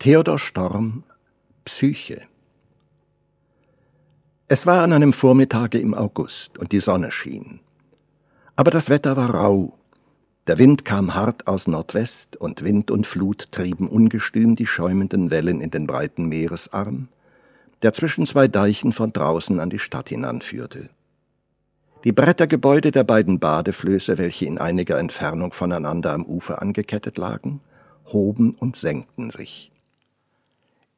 Theodor Storm Psyche Es war an einem Vormittage im August und die Sonne schien. Aber das Wetter war rau. Der Wind kam hart aus Nordwest und Wind und Flut trieben ungestüm die schäumenden Wellen in den breiten Meeresarm, der zwischen zwei Deichen von draußen an die Stadt hinanführte. Die Brettergebäude der beiden Badeflöße, welche in einiger Entfernung voneinander am Ufer angekettet lagen, hoben und senkten sich.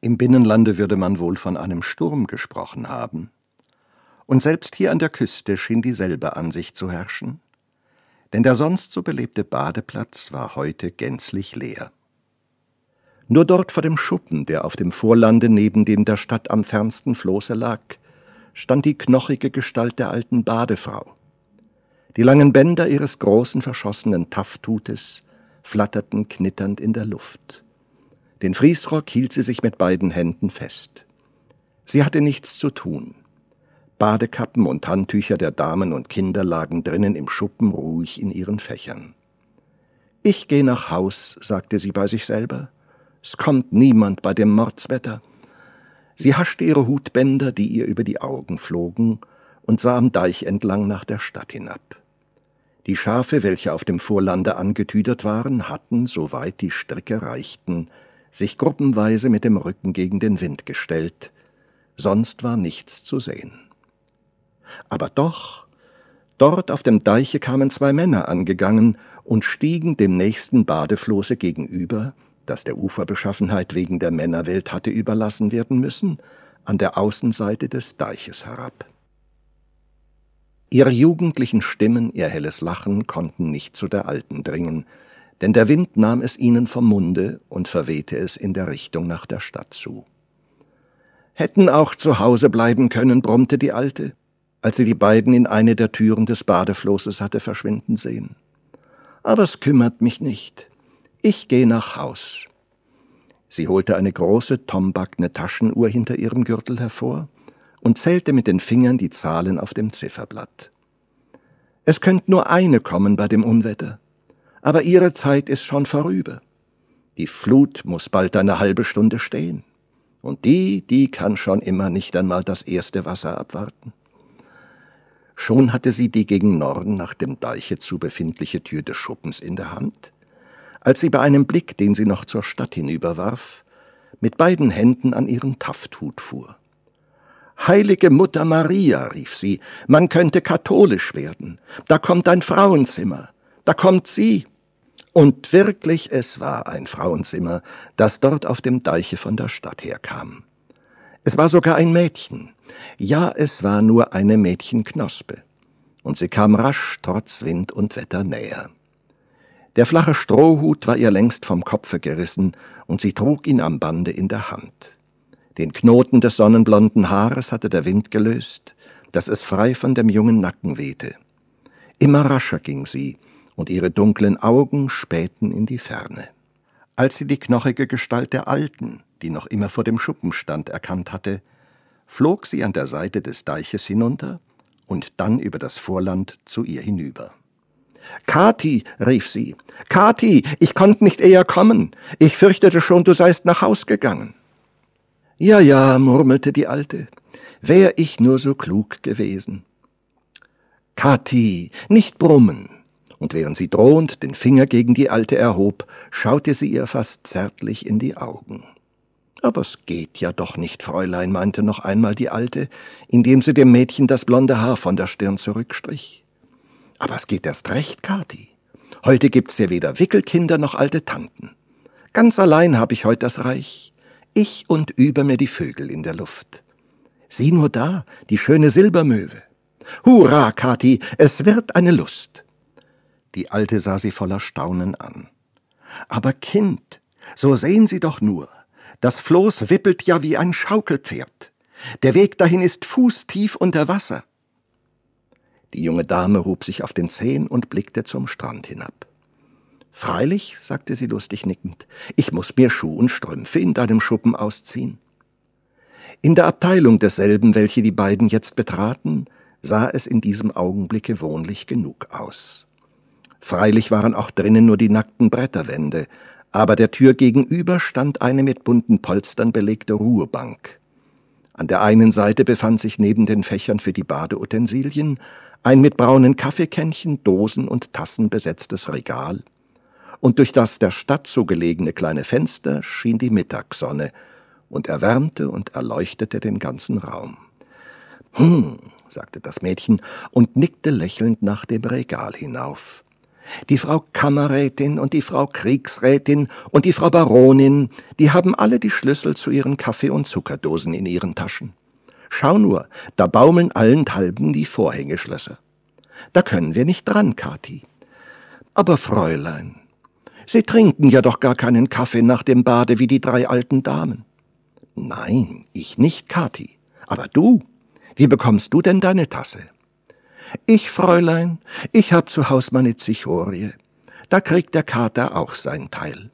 Im Binnenlande würde man wohl von einem Sturm gesprochen haben. Und selbst hier an der Küste schien dieselbe Ansicht zu herrschen, denn der sonst so belebte Badeplatz war heute gänzlich leer. Nur dort vor dem Schuppen, der auf dem Vorlande neben dem der Stadt am fernsten Floße lag, stand die knochige Gestalt der alten Badefrau. Die langen Bänder ihres großen verschossenen Tafthutes flatterten knitternd in der Luft. Den Friesrock hielt sie sich mit beiden Händen fest. Sie hatte nichts zu tun. Badekappen und Handtücher der Damen und Kinder lagen drinnen im Schuppen ruhig in ihren Fächern. Ich geh nach Haus, sagte sie bei sich selber. Es kommt niemand bei dem Mordswetter. Sie haschte ihre Hutbänder, die ihr über die Augen flogen, und sah am Deich entlang nach der Stadt hinab. Die Schafe, welche auf dem Vorlande angetüdert waren, hatten, soweit die Stricke reichten, sich gruppenweise mit dem Rücken gegen den Wind gestellt, sonst war nichts zu sehen. Aber doch, dort auf dem Deiche kamen zwei Männer angegangen und stiegen dem nächsten Badefloße gegenüber, das der Uferbeschaffenheit wegen der Männerwelt hatte überlassen werden müssen, an der Außenseite des Deiches herab. Ihre jugendlichen Stimmen, ihr helles Lachen konnten nicht zu der Alten dringen, denn der Wind nahm es ihnen vom Munde und verwehte es in der Richtung nach der Stadt zu. Hätten auch zu Hause bleiben können, brummte die Alte, als sie die beiden in eine der Türen des Badeflosses hatte verschwinden sehen. Aber es kümmert mich nicht. Ich gehe nach Haus. Sie holte eine große, tombackne Taschenuhr hinter ihrem Gürtel hervor und zählte mit den Fingern die Zahlen auf dem Zifferblatt. Es könnte nur eine kommen bei dem Unwetter aber ihre Zeit ist schon vorüber. Die Flut muss bald eine halbe Stunde stehen. Und die, die kann schon immer nicht einmal das erste Wasser abwarten. Schon hatte sie die gegen Norden nach dem Deiche zu befindliche Tür des Schuppens in der Hand, als sie bei einem Blick, den sie noch zur Stadt hinüberwarf, mit beiden Händen an ihren Tafthut fuhr. Heilige Mutter Maria, rief sie, man könnte katholisch werden. Da kommt ein Frauenzimmer. Da kommt sie. Und wirklich, es war ein Frauenzimmer, das dort auf dem Deiche von der Stadt herkam. Es war sogar ein Mädchen. Ja, es war nur eine Mädchenknospe. Und sie kam rasch trotz Wind und Wetter näher. Der flache Strohhut war ihr längst vom Kopfe gerissen, und sie trug ihn am Bande in der Hand. Den Knoten des sonnenblonden Haares hatte der Wind gelöst, dass es frei von dem jungen Nacken wehte. Immer rascher ging sie, und ihre dunklen Augen spähten in die Ferne. Als sie die knochige Gestalt der Alten, die noch immer vor dem Schuppen stand, erkannt hatte, flog sie an der Seite des Deiches hinunter und dann über das Vorland zu ihr hinüber. Kathi, rief sie, Kathi, ich konnte nicht eher kommen. Ich fürchtete schon, du seist nach Haus gegangen. Ja, ja, murmelte die Alte, wär ich nur so klug gewesen. Kathi, nicht brummen und während sie drohend den Finger gegen die Alte erhob, schaute sie ihr fast zärtlich in die Augen. Aber es geht ja doch nicht, Fräulein, meinte noch einmal die Alte, indem sie dem Mädchen das blonde Haar von der Stirn zurückstrich. Aber es geht erst recht, Kathi. Heute gibt's ja weder Wickelkinder noch alte Tanten. Ganz allein habe ich heut das Reich. Ich und über mir die Vögel in der Luft. Sieh nur da, die schöne Silbermöwe. Hurra, Kathi, es wird eine Lust. Die Alte sah sie voller Staunen an. Aber Kind, so sehen Sie doch nur, das Floß wippelt ja wie ein Schaukelpferd. Der Weg dahin ist fußtief unter Wasser. Die junge Dame hob sich auf den Zehen und blickte zum Strand hinab. Freilich, sagte sie lustig nickend, ich muss mir Schuh und Strümpfe in deinem Schuppen ausziehen. In der Abteilung desselben, welche die beiden jetzt betraten, sah es in diesem Augenblicke wohnlich genug aus. Freilich waren auch drinnen nur die nackten Bretterwände, aber der Tür gegenüber stand eine mit bunten Polstern belegte Ruhebank. An der einen Seite befand sich neben den Fächern für die Badeutensilien ein mit braunen Kaffeekännchen, Dosen und Tassen besetztes Regal, und durch das der Stadt so gelegene kleine Fenster schien die Mittagssonne und erwärmte und erleuchtete den ganzen Raum. Hm, sagte das Mädchen und nickte lächelnd nach dem Regal hinauf. Die Frau Kammerrätin und die Frau Kriegsrätin und die Frau Baronin, die haben alle die Schlüssel zu ihren Kaffee- und Zuckerdosen in ihren Taschen. Schau nur, da baumeln allenthalben die Vorhängeschlösser. Da können wir nicht dran, Kathi. Aber Fräulein, Sie trinken ja doch gar keinen Kaffee nach dem Bade wie die drei alten Damen. Nein, ich nicht, Kathi. Aber du, wie bekommst du denn deine Tasse? Ich, Fräulein, ich hab zu Haus meine Zichorie. Da kriegt der Kater auch sein Teil.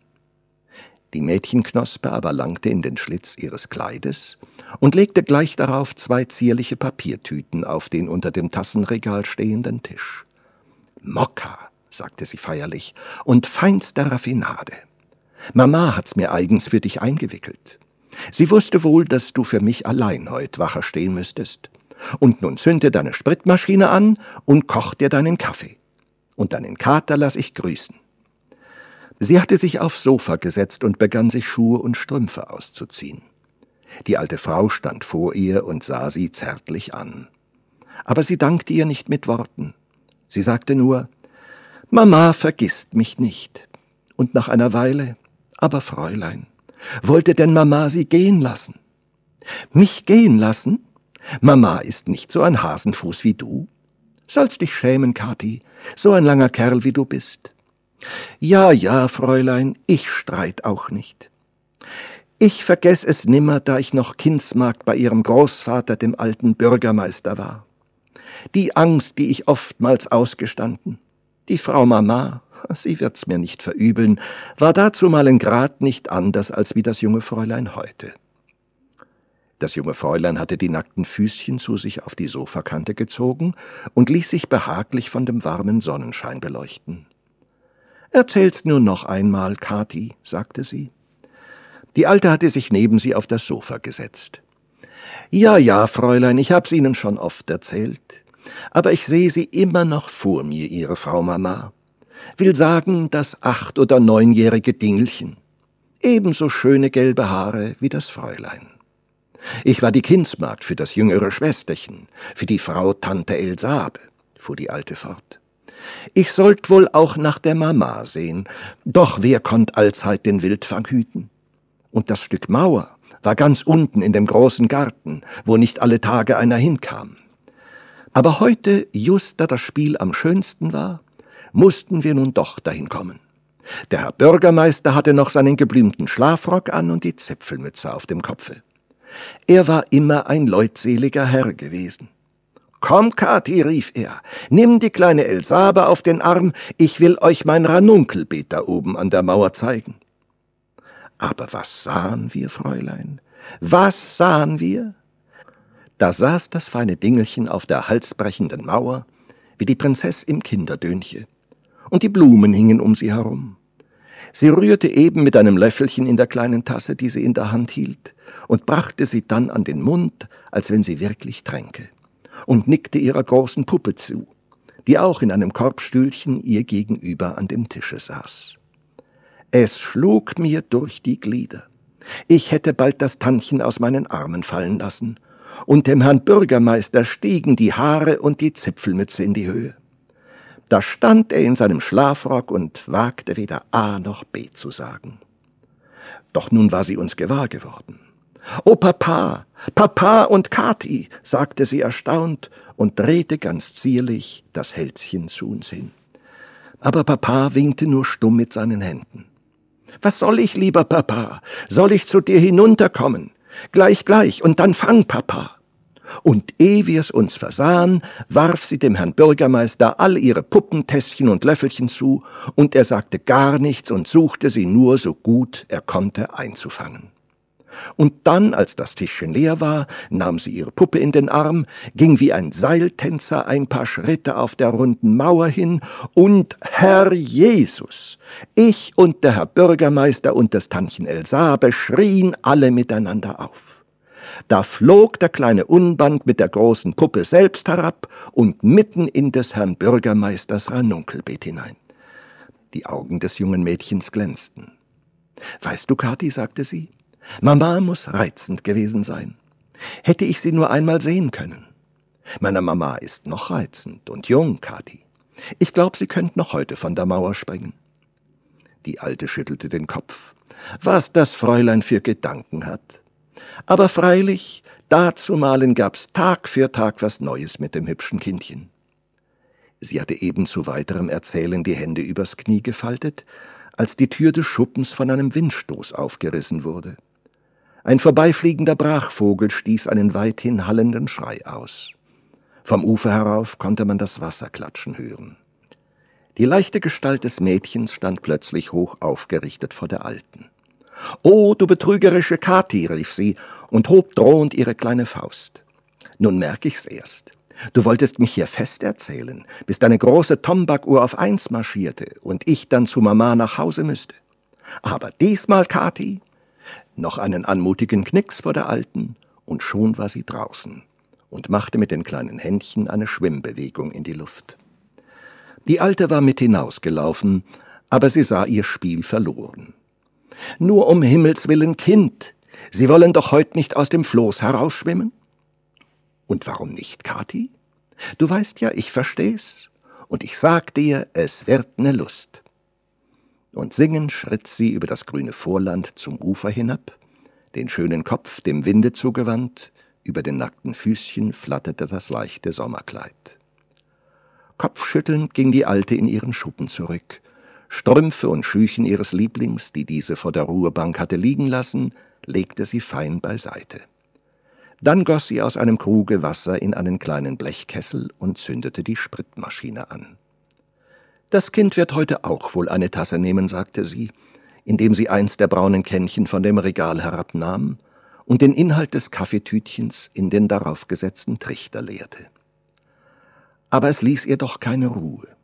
Die Mädchenknospe aber langte in den Schlitz ihres Kleides und legte gleich darauf zwei zierliche Papiertüten auf den unter dem Tassenregal stehenden Tisch. Mokka, sagte sie feierlich, und feinster Raffinade. Mama hat's mir eigens für dich eingewickelt. Sie wusste wohl, dass du für mich allein heut wacher stehen müsstest. Und nun zünde deine Spritmaschine an und koch dir deinen Kaffee. Und deinen Kater lass ich grüßen. Sie hatte sich aufs Sofa gesetzt und begann sich Schuhe und Strümpfe auszuziehen. Die alte Frau stand vor ihr und sah sie zärtlich an. Aber sie dankte ihr nicht mit Worten. Sie sagte nur, Mama vergisst mich nicht. Und nach einer Weile, aber Fräulein, wollte denn Mama sie gehen lassen? Mich gehen lassen? Mama ist nicht so ein Hasenfuß wie du. Sollst dich schämen, Kathi, so ein langer Kerl wie du bist. Ja, ja, Fräulein, ich streit auch nicht. Ich vergess es nimmer, da ich noch Kindsmagd bei ihrem Großvater, dem alten Bürgermeister war. Die Angst, die ich oftmals ausgestanden. Die Frau Mama, sie wird's mir nicht verübeln, war dazumalen grad nicht anders als wie das junge Fräulein heute. Das junge Fräulein hatte die nackten Füßchen zu sich auf die Sofakante gezogen und ließ sich behaglich von dem warmen Sonnenschein beleuchten. Erzähl's nur noch einmal, Kathi, sagte sie. Die Alte hatte sich neben sie auf das Sofa gesetzt. Ja, ja, Fräulein, ich hab's Ihnen schon oft erzählt. Aber ich sehe sie immer noch vor mir, Ihre Frau Mama. Will sagen, das acht- oder neunjährige Dingelchen. Ebenso schöne gelbe Haare wie das Fräulein. Ich war die Kindsmagd für das jüngere Schwesterchen, für die Frau Tante Elsabe, fuhr die Alte fort. Ich sollt wohl auch nach der Mama sehen, doch wer konnt allzeit den Wildfang hüten? Und das Stück Mauer war ganz unten in dem großen Garten, wo nicht alle Tage einer hinkam. Aber heute, just da das Spiel am schönsten war, mussten wir nun doch dahin kommen. Der Herr Bürgermeister hatte noch seinen geblümten Schlafrock an und die Zipfelmütze auf dem Kopfe. Er war immer ein leutseliger Herr gewesen. Komm, Kathi, rief er, nimm die kleine Elsabe auf den Arm, ich will euch mein Ranunkelbeet da oben an der Mauer zeigen. Aber was sahen wir, Fräulein? Was sahen wir? Da saß das feine Dingelchen auf der halsbrechenden Mauer, wie die Prinzess im Kinderdönche, und die Blumen hingen um sie herum. Sie rührte eben mit einem Löffelchen in der kleinen Tasse, die sie in der Hand hielt, und brachte sie dann an den Mund, als wenn sie wirklich tränke, und nickte ihrer großen Puppe zu, die auch in einem Korbstühlchen ihr gegenüber an dem Tische saß. Es schlug mir durch die Glieder. Ich hätte bald das Tantchen aus meinen Armen fallen lassen, und dem Herrn Bürgermeister stiegen die Haare und die Zipfelmütze in die Höhe. Da stand er in seinem Schlafrock und wagte weder A noch B zu sagen. Doch nun war sie uns gewahr geworden. Oh Papa, Papa und Kathi, sagte sie erstaunt und drehte ganz zierlich das Hälschen zu uns hin. Aber Papa winkte nur stumm mit seinen Händen. Was soll ich, lieber Papa? Soll ich zu dir hinunterkommen? Gleich, gleich, und dann fang, Papa. Und ehe wir's uns versahen, warf sie dem Herrn Bürgermeister all ihre Puppentässchen und Löffelchen zu, und er sagte gar nichts und suchte sie nur so gut er konnte einzufangen. Und dann, als das Tischchen leer war, nahm sie ihre Puppe in den Arm, ging wie ein Seiltänzer ein paar Schritte auf der runden Mauer hin und Herr Jesus! Ich und der Herr Bürgermeister und das Tantchen Elsabe schrien alle miteinander auf. Da flog der kleine Unband mit der großen Puppe selbst herab und mitten in des Herrn Bürgermeisters Ranunkelbeet hinein. Die Augen des jungen Mädchens glänzten. Weißt du, Kathi, sagte sie, Mama muss reizend gewesen sein. Hätte ich sie nur einmal sehen können. Meine Mama ist noch reizend und jung, Kathi. Ich glaube, sie könnte noch heute von der Mauer springen. Die Alte schüttelte den Kopf. Was das Fräulein für Gedanken hat. Aber freilich, dazumalen gab's Tag für Tag was Neues mit dem hübschen Kindchen. Sie hatte eben zu weiterem Erzählen die Hände übers Knie gefaltet, als die Tür des Schuppens von einem Windstoß aufgerissen wurde. Ein vorbeifliegender Brachvogel stieß einen weithin hallenden Schrei aus. Vom Ufer herauf konnte man das Wasser klatschen hören. Die leichte Gestalt des Mädchens stand plötzlich hoch aufgerichtet vor der Alten. Oh, du betrügerische Kathi, rief sie und hob drohend ihre kleine Faust. Nun merk ich's erst. Du wolltest mich hier fest erzählen, bis deine große Tombak-Uhr auf eins marschierte und ich dann zu Mama nach Hause müsste. Aber diesmal, Kathi, noch einen anmutigen Knicks vor der Alten, und schon war sie draußen und machte mit den kleinen Händchen eine Schwimmbewegung in die Luft. Die Alte war mit hinausgelaufen, aber sie sah ihr Spiel verloren. Nur um Himmels willen, Kind, Sie wollen doch heut nicht aus dem Floß herausschwimmen? Und warum nicht, Kathi? Du weißt ja, ich versteh's, und ich sag dir, es wird ne Lust und singend schritt sie über das grüne Vorland zum Ufer hinab, den schönen Kopf dem Winde zugewandt, über den nackten Füßchen flatterte das leichte Sommerkleid. Kopfschüttelnd ging die Alte in ihren Schuppen zurück. Strümpfe und Schüchen ihres Lieblings, die diese vor der Ruhebank hatte liegen lassen, legte sie fein beiseite. Dann goss sie aus einem Kruge Wasser in einen kleinen Blechkessel und zündete die Spritmaschine an. Das Kind wird heute auch wohl eine Tasse nehmen, sagte sie, indem sie eins der braunen Kännchen von dem Regal herabnahm und den Inhalt des Kaffeetütchens in den darauf gesetzten Trichter leerte. Aber es ließ ihr doch keine Ruhe.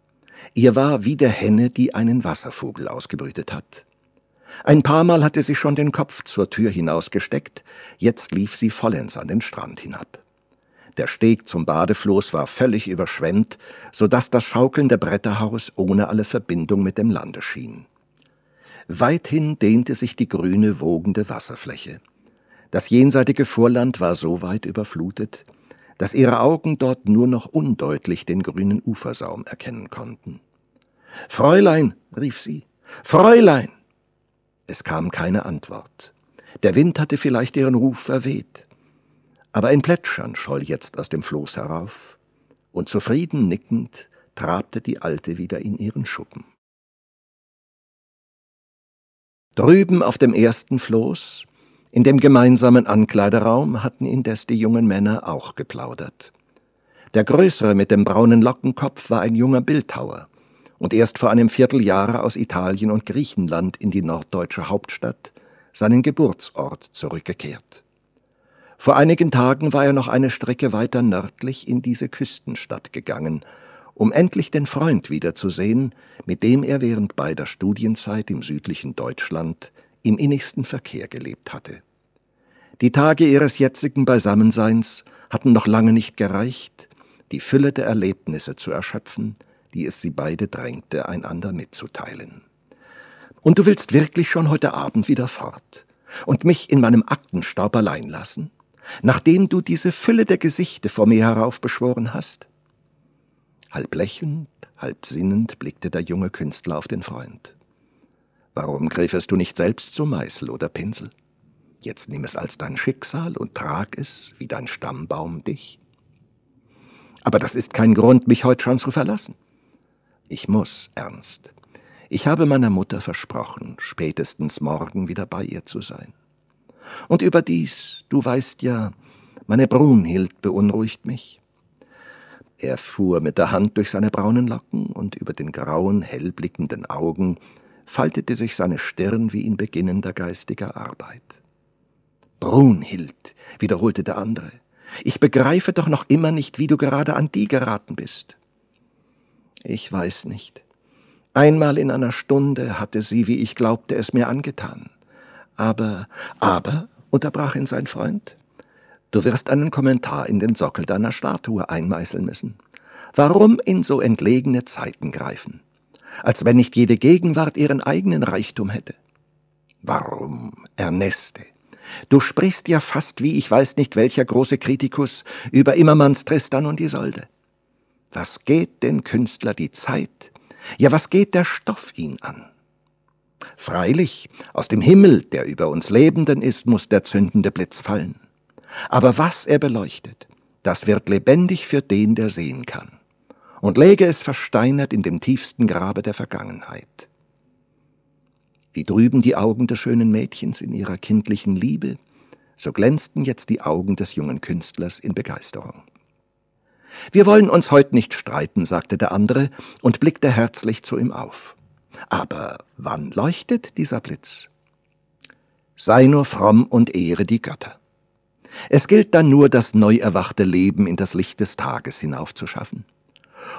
Ihr war wie der Henne, die einen Wasservogel ausgebrütet hat. Ein paar Mal hatte sie schon den Kopf zur Tür hinausgesteckt, jetzt lief sie vollends an den Strand hinab. Der Steg zum Badefloß war völlig überschwemmt, so dass das schaukelnde Bretterhaus ohne alle Verbindung mit dem Lande schien. Weithin dehnte sich die grüne, wogende Wasserfläche. Das jenseitige Vorland war so weit überflutet, dass ihre Augen dort nur noch undeutlich den grünen Ufersaum erkennen konnten. Fräulein, rief sie, Fräulein! Es kam keine Antwort. Der Wind hatte vielleicht ihren Ruf verweht aber ein Plätschern scholl jetzt aus dem Floß herauf, und zufrieden nickend trabte die Alte wieder in ihren Schuppen. Drüben auf dem ersten Floß, in dem gemeinsamen Ankleideraum, hatten indes die jungen Männer auch geplaudert. Der Größere mit dem braunen Lockenkopf war ein junger Bildhauer und erst vor einem Vierteljahre aus Italien und Griechenland in die norddeutsche Hauptstadt, seinen Geburtsort, zurückgekehrt. Vor einigen Tagen war er noch eine Strecke weiter nördlich in diese Küstenstadt gegangen, um endlich den Freund wiederzusehen, mit dem er während beider Studienzeit im südlichen Deutschland im innigsten Verkehr gelebt hatte. Die Tage ihres jetzigen Beisammenseins hatten noch lange nicht gereicht, die Fülle der Erlebnisse zu erschöpfen, die es sie beide drängte, einander mitzuteilen. Und du willst wirklich schon heute Abend wieder fort und mich in meinem Aktenstaub allein lassen? nachdem du diese Fülle der Gesichte vor mir heraufbeschworen hast? Halb lächelnd, halb sinnend blickte der junge Künstler auf den Freund. Warum griffest du nicht selbst zum Meißel oder Pinsel? Jetzt nimm es als dein Schicksal und trag es, wie dein Stammbaum dich. Aber das ist kein Grund, mich heute schon zu verlassen. Ich muss, Ernst. Ich habe meiner Mutter versprochen, spätestens morgen wieder bei ihr zu sein. Und überdies, du weißt ja, meine Brunhild beunruhigt mich. Er fuhr mit der Hand durch seine braunen Locken, und über den grauen, hellblickenden Augen faltete sich seine Stirn wie in beginnender geistiger Arbeit. Brunhild, wiederholte der andere. Ich begreife doch noch immer nicht, wie du gerade an die geraten bist. Ich weiß nicht. Einmal in einer Stunde hatte sie, wie ich glaubte, es mir angetan. Aber, aber, unterbrach ihn sein Freund, du wirst einen Kommentar in den Sockel deiner Statue einmeißeln müssen. Warum in so entlegene Zeiten greifen? Als wenn nicht jede Gegenwart ihren eigenen Reichtum hätte. Warum, Erneste? Du sprichst ja fast wie ich weiß nicht welcher große Kritikus über Immermanns Tristan und Isolde. Was geht den Künstler die Zeit, ja, was geht der Stoff ihn an? Freilich, aus dem Himmel, der über uns Lebenden ist, muss der zündende Blitz fallen. Aber was er beleuchtet, das wird lebendig für den, der sehen kann, und läge es versteinert in dem tiefsten Grabe der Vergangenheit. Wie drüben die Augen des schönen Mädchens in ihrer kindlichen Liebe, so glänzten jetzt die Augen des jungen Künstlers in Begeisterung. Wir wollen uns heut nicht streiten, sagte der andere und blickte herzlich zu ihm auf. Aber wann leuchtet dieser Blitz? Sei nur fromm und ehre die Götter. Es gilt dann nur, das neu erwachte Leben in das Licht des Tages hinaufzuschaffen.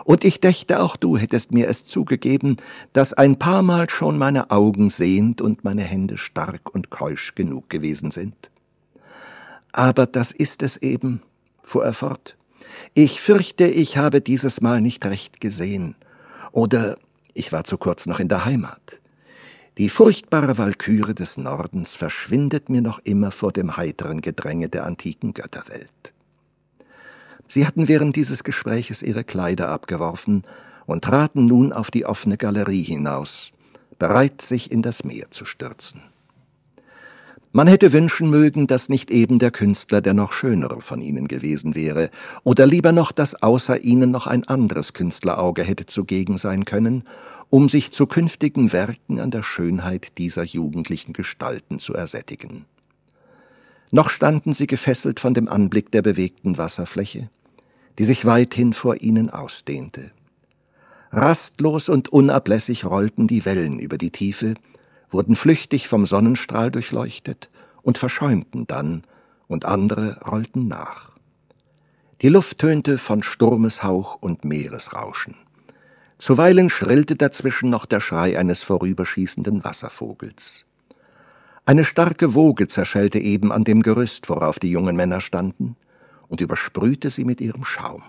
Und ich dächte, auch du hättest mir es zugegeben, dass ein paar Mal schon meine Augen sehend und meine Hände stark und keusch genug gewesen sind. Aber das ist es eben, fuhr er fort. Ich fürchte, ich habe dieses Mal nicht recht gesehen. Oder ich war zu kurz noch in der Heimat. Die furchtbare Walküre des Nordens verschwindet mir noch immer vor dem heiteren Gedränge der antiken Götterwelt. Sie hatten während dieses Gespräches ihre Kleider abgeworfen und traten nun auf die offene Galerie hinaus, bereit, sich in das Meer zu stürzen. Man hätte wünschen mögen, dass nicht eben der Künstler der noch schönere von ihnen gewesen wäre, oder lieber noch, dass außer ihnen noch ein anderes Künstlerauge hätte zugegen sein können, um sich zu künftigen Werken an der Schönheit dieser jugendlichen Gestalten zu ersättigen. Noch standen sie gefesselt von dem Anblick der bewegten Wasserfläche, die sich weithin vor ihnen ausdehnte. Rastlos und unablässig rollten die Wellen über die Tiefe, wurden flüchtig vom Sonnenstrahl durchleuchtet und verschäumten dann, und andere rollten nach. Die Luft tönte von Sturmeshauch und Meeresrauschen. Zuweilen schrillte dazwischen noch der Schrei eines vorüberschießenden Wasservogels. Eine starke Woge zerschellte eben an dem Gerüst, worauf die jungen Männer standen, und übersprühte sie mit ihrem Schaum.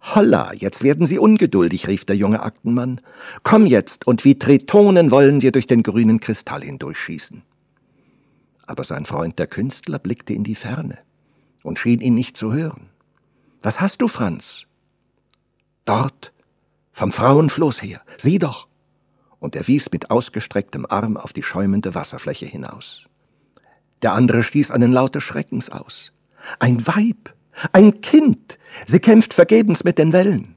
Holla, jetzt werden Sie ungeduldig, rief der junge Aktenmann. Komm jetzt, und wie Tritonen wollen wir durch den grünen Kristall hindurchschießen. Aber sein Freund der Künstler blickte in die Ferne und schien ihn nicht zu hören. Was hast du, Franz? Dort, vom Frauenfloß her, sieh doch. Und er wies mit ausgestrecktem Arm auf die schäumende Wasserfläche hinaus. Der andere stieß einen Laut Schreckens aus. Ein Weib, ein Kind! Sie kämpft vergebens mit den Wellen.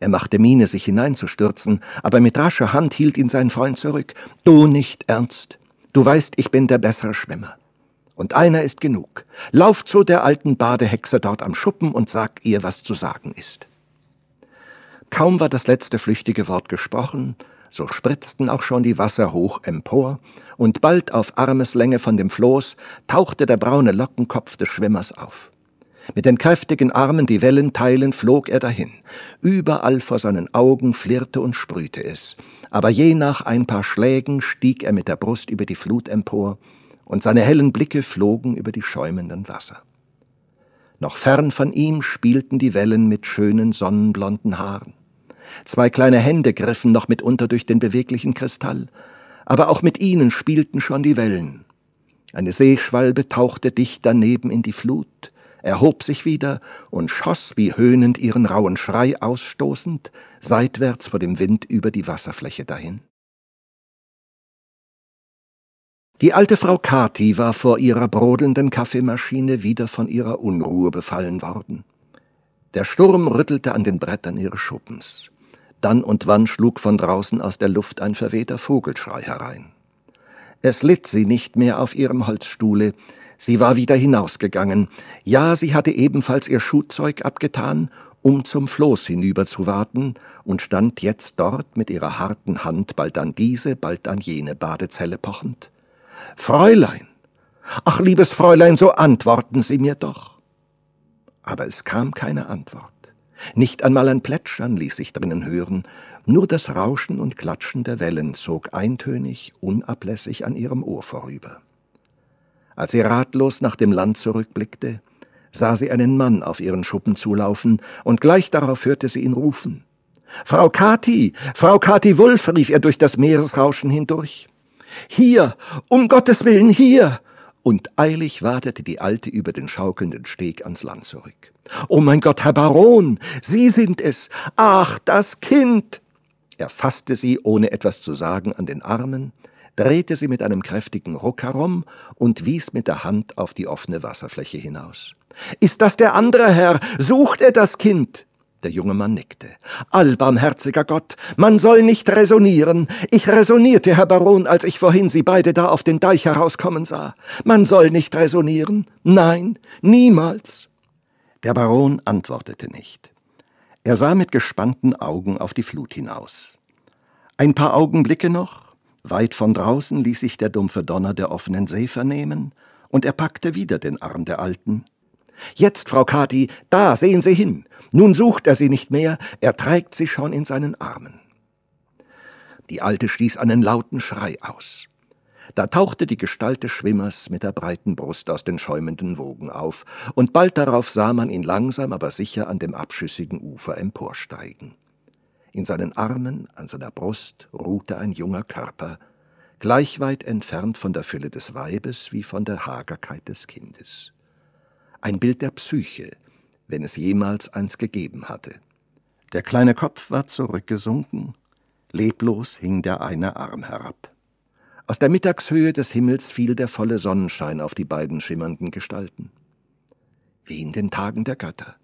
Er machte Miene, sich hineinzustürzen, aber mit rascher Hand hielt ihn sein Freund zurück. Du nicht, Ernst. Du weißt, ich bin der bessere Schwimmer. Und einer ist genug. Lauf zu der alten Badehexe dort am Schuppen und sag ihr, was zu sagen ist. Kaum war das letzte flüchtige Wort gesprochen, so spritzten auch schon die Wasser hoch empor, und bald auf Armeslänge von dem Floß tauchte der braune Lockenkopf des Schwimmers auf. Mit den kräftigen Armen, die Wellen teilen, flog er dahin. Überall vor seinen Augen flirrte und sprühte es. Aber je nach ein paar Schlägen stieg er mit der Brust über die Flut empor, und seine hellen Blicke flogen über die schäumenden Wasser. Noch fern von ihm spielten die Wellen mit schönen sonnenblonden Haaren. Zwei kleine Hände griffen noch mitunter durch den beweglichen Kristall, aber auch mit ihnen spielten schon die Wellen. Eine Seeschwalbe tauchte dicht daneben in die Flut, erhob sich wieder und schoss wie höhnend ihren rauen Schrei ausstoßend seitwärts vor dem Wind über die Wasserfläche dahin. Die alte Frau Kati war vor ihrer brodelnden Kaffeemaschine wieder von ihrer Unruhe befallen worden. Der Sturm rüttelte an den Brettern ihres Schuppens. Dann und wann schlug von draußen aus der Luft ein verwehter Vogelschrei herein. Es litt sie nicht mehr auf ihrem Holzstuhle, Sie war wieder hinausgegangen. Ja, sie hatte ebenfalls ihr Schuhzeug abgetan, um zum Floß hinüber zu warten, und stand jetzt dort mit ihrer harten Hand bald an diese, bald an jene Badezelle pochend. Fräulein! Ach, liebes Fräulein, so antworten Sie mir doch. Aber es kam keine Antwort. Nicht einmal ein Plätschern ließ sich drinnen hören, nur das Rauschen und Klatschen der Wellen zog eintönig, unablässig an ihrem Ohr vorüber. Als sie ratlos nach dem Land zurückblickte, sah sie einen Mann auf ihren Schuppen zulaufen, und gleich darauf hörte sie ihn rufen. Frau Kathi, Frau Kathi Wulf, rief er durch das Meeresrauschen hindurch. Hier, um Gottes Willen, hier! Und eilig wartete die Alte über den schaukelnden Steg ans Land zurück. Oh mein Gott, Herr Baron, Sie sind es! Ach, das Kind! Er fasste sie, ohne etwas zu sagen, an den Armen, drehte sie mit einem kräftigen Ruck herum und wies mit der Hand auf die offene Wasserfläche hinaus. Ist das der andere Herr? Sucht er das Kind? Der junge Mann nickte. Allbarmherziger Gott, man soll nicht räsonieren. Ich räsonierte, Herr Baron, als ich vorhin Sie beide da auf den Deich herauskommen sah. Man soll nicht räsonieren. Nein, niemals. Der Baron antwortete nicht. Er sah mit gespannten Augen auf die Flut hinaus. Ein paar Augenblicke noch, weit von draußen ließ sich der dumpfe Donner der offenen See vernehmen, und er packte wieder den Arm der Alten. Jetzt, Frau Kathi, da sehen Sie hin. Nun sucht er sie nicht mehr, er trägt sie schon in seinen Armen. Die Alte stieß einen lauten Schrei aus. Da tauchte die Gestalt des Schwimmers mit der breiten Brust aus den schäumenden Wogen auf, und bald darauf sah man ihn langsam aber sicher an dem abschüssigen Ufer emporsteigen. In seinen Armen, an seiner Brust ruhte ein junger Körper, gleich weit entfernt von der Fülle des Weibes wie von der Hagerkeit des Kindes ein Bild der Psyche, wenn es jemals eins gegeben hatte. Der kleine Kopf war zurückgesunken, leblos hing der eine Arm herab. Aus der Mittagshöhe des Himmels fiel der volle Sonnenschein auf die beiden schimmernden Gestalten. Wie in den Tagen der Götter,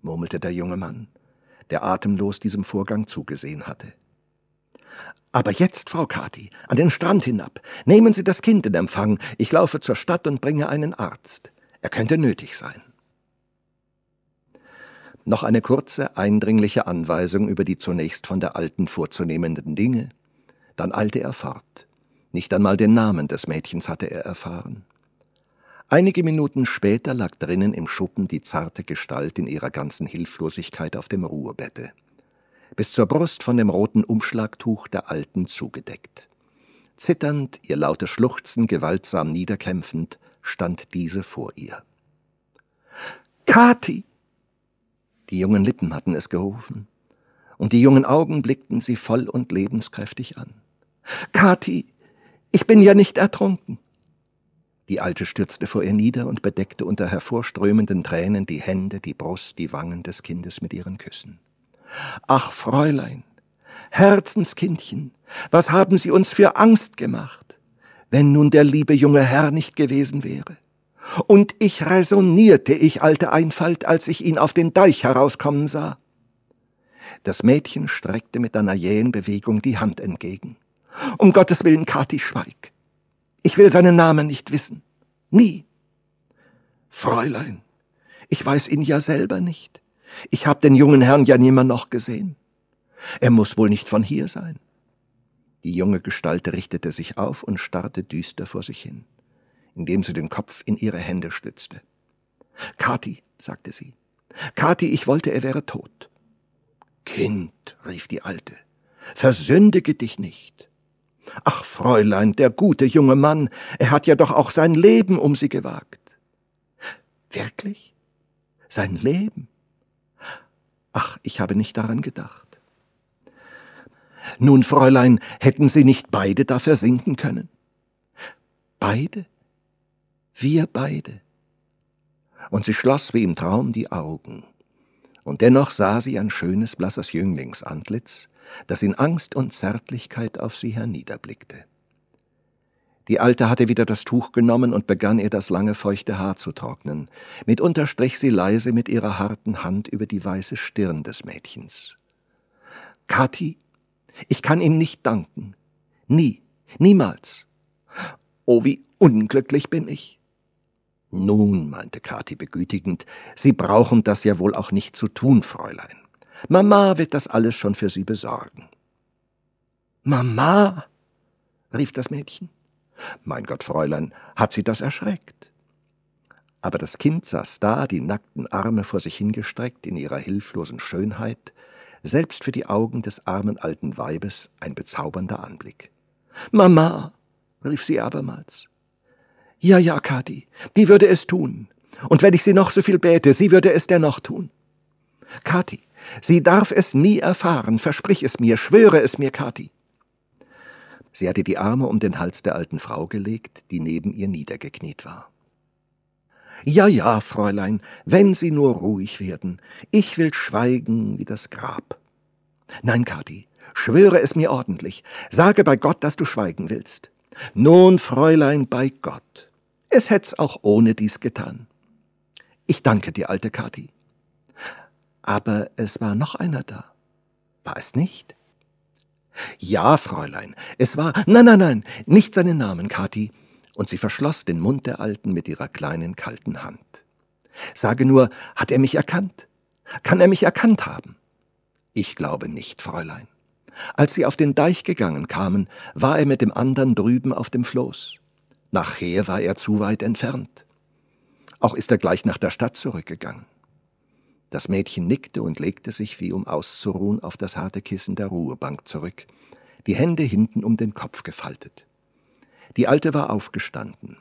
murmelte der junge Mann, der atemlos diesem Vorgang zugesehen hatte. Aber jetzt, Frau Kathi, an den Strand hinab. Nehmen Sie das Kind in Empfang. Ich laufe zur Stadt und bringe einen Arzt. Er könnte nötig sein. Noch eine kurze, eindringliche Anweisung über die zunächst von der Alten vorzunehmenden Dinge, dann eilte er fort. Nicht einmal den Namen des Mädchens hatte er erfahren. Einige Minuten später lag drinnen im Schuppen die zarte Gestalt in ihrer ganzen Hilflosigkeit auf dem Ruhebette, bis zur Brust von dem roten Umschlagtuch der Alten zugedeckt. Zitternd, ihr lautes Schluchzen gewaltsam niederkämpfend, stand diese vor ihr. Kathi! Die jungen Lippen hatten es gerufen, und die jungen Augen blickten sie voll und lebenskräftig an. Kathi, ich bin ja nicht ertrunken. Die Alte stürzte vor ihr nieder und bedeckte unter hervorströmenden Tränen die Hände, die Brust, die Wangen des Kindes mit ihren Küssen. Ach, Fräulein, Herzenskindchen, was haben Sie uns für Angst gemacht? Wenn nun der liebe junge Herr nicht gewesen wäre. Und ich räsonierte, ich alte Einfalt, als ich ihn auf den Deich herauskommen sah. Das Mädchen streckte mit einer jähen Bewegung die Hand entgegen. Um Gottes Willen, Kathi, schweig. Ich will seinen Namen nicht wissen. Nie. Fräulein, ich weiß ihn ja selber nicht. Ich hab den jungen Herrn ja nimmer noch gesehen. Er muss wohl nicht von hier sein. Die junge Gestalt richtete sich auf und starrte düster vor sich hin, indem sie den Kopf in ihre Hände stützte. Kathi, sagte sie, Kathi, ich wollte, er wäre tot. Kind, rief die Alte, versündige dich nicht. Ach, Fräulein, der gute junge Mann, er hat ja doch auch sein Leben um sie gewagt. Wirklich? Sein Leben? Ach, ich habe nicht daran gedacht. Nun, Fräulein, hätten Sie nicht beide da versinken können? Beide? Wir beide. Und sie schloss wie im Traum die Augen. Und dennoch sah sie ein schönes, blasses Jünglingsantlitz, das in Angst und Zärtlichkeit auf sie herniederblickte. Die Alte hatte wieder das Tuch genommen und begann ihr das lange feuchte Haar zu trocknen. Mitunter strich sie leise mit ihrer harten Hand über die weiße Stirn des Mädchens. Kathi, ich kann ihm nicht danken. Nie, niemals. Oh, wie unglücklich bin ich. Nun, meinte Kathi begütigend, Sie brauchen das ja wohl auch nicht zu tun, Fräulein. Mama wird das alles schon für Sie besorgen. Mama, rief das Mädchen. Mein Gott, Fräulein, hat sie das erschreckt? Aber das Kind saß da, die nackten Arme vor sich hingestreckt in ihrer hilflosen Schönheit, selbst für die Augen des armen alten Weibes ein bezaubernder Anblick. Mama, rief sie abermals. Ja, ja, Kathi, die würde es tun. Und wenn ich sie noch so viel bäte, sie würde es dennoch tun. Kathi, sie darf es nie erfahren, versprich es mir, schwöre es mir, Kathi. Sie hatte die Arme um den Hals der alten Frau gelegt, die neben ihr niedergekniet war. Ja, ja, Fräulein, wenn Sie nur ruhig werden. Ich will schweigen wie das Grab. Nein, Kathi, schwöre es mir ordentlich. Sage bei Gott, dass du schweigen willst. Nun, Fräulein, bei Gott. Es hätt's auch ohne dies getan. Ich danke dir, alte Kathi. Aber es war noch einer da. War es nicht? Ja, Fräulein, es war. Nein, nein, nein, nicht seinen Namen, Kathi. Und sie verschloss den Mund der Alten mit ihrer kleinen, kalten Hand. Sage nur, hat er mich erkannt? Kann er mich erkannt haben? Ich glaube nicht, Fräulein. Als sie auf den Deich gegangen kamen, war er mit dem andern drüben auf dem Floß. Nachher war er zu weit entfernt. Auch ist er gleich nach der Stadt zurückgegangen. Das Mädchen nickte und legte sich, wie um auszuruhen, auf das harte Kissen der Ruhebank zurück, die Hände hinten um den Kopf gefaltet. Die Alte war aufgestanden.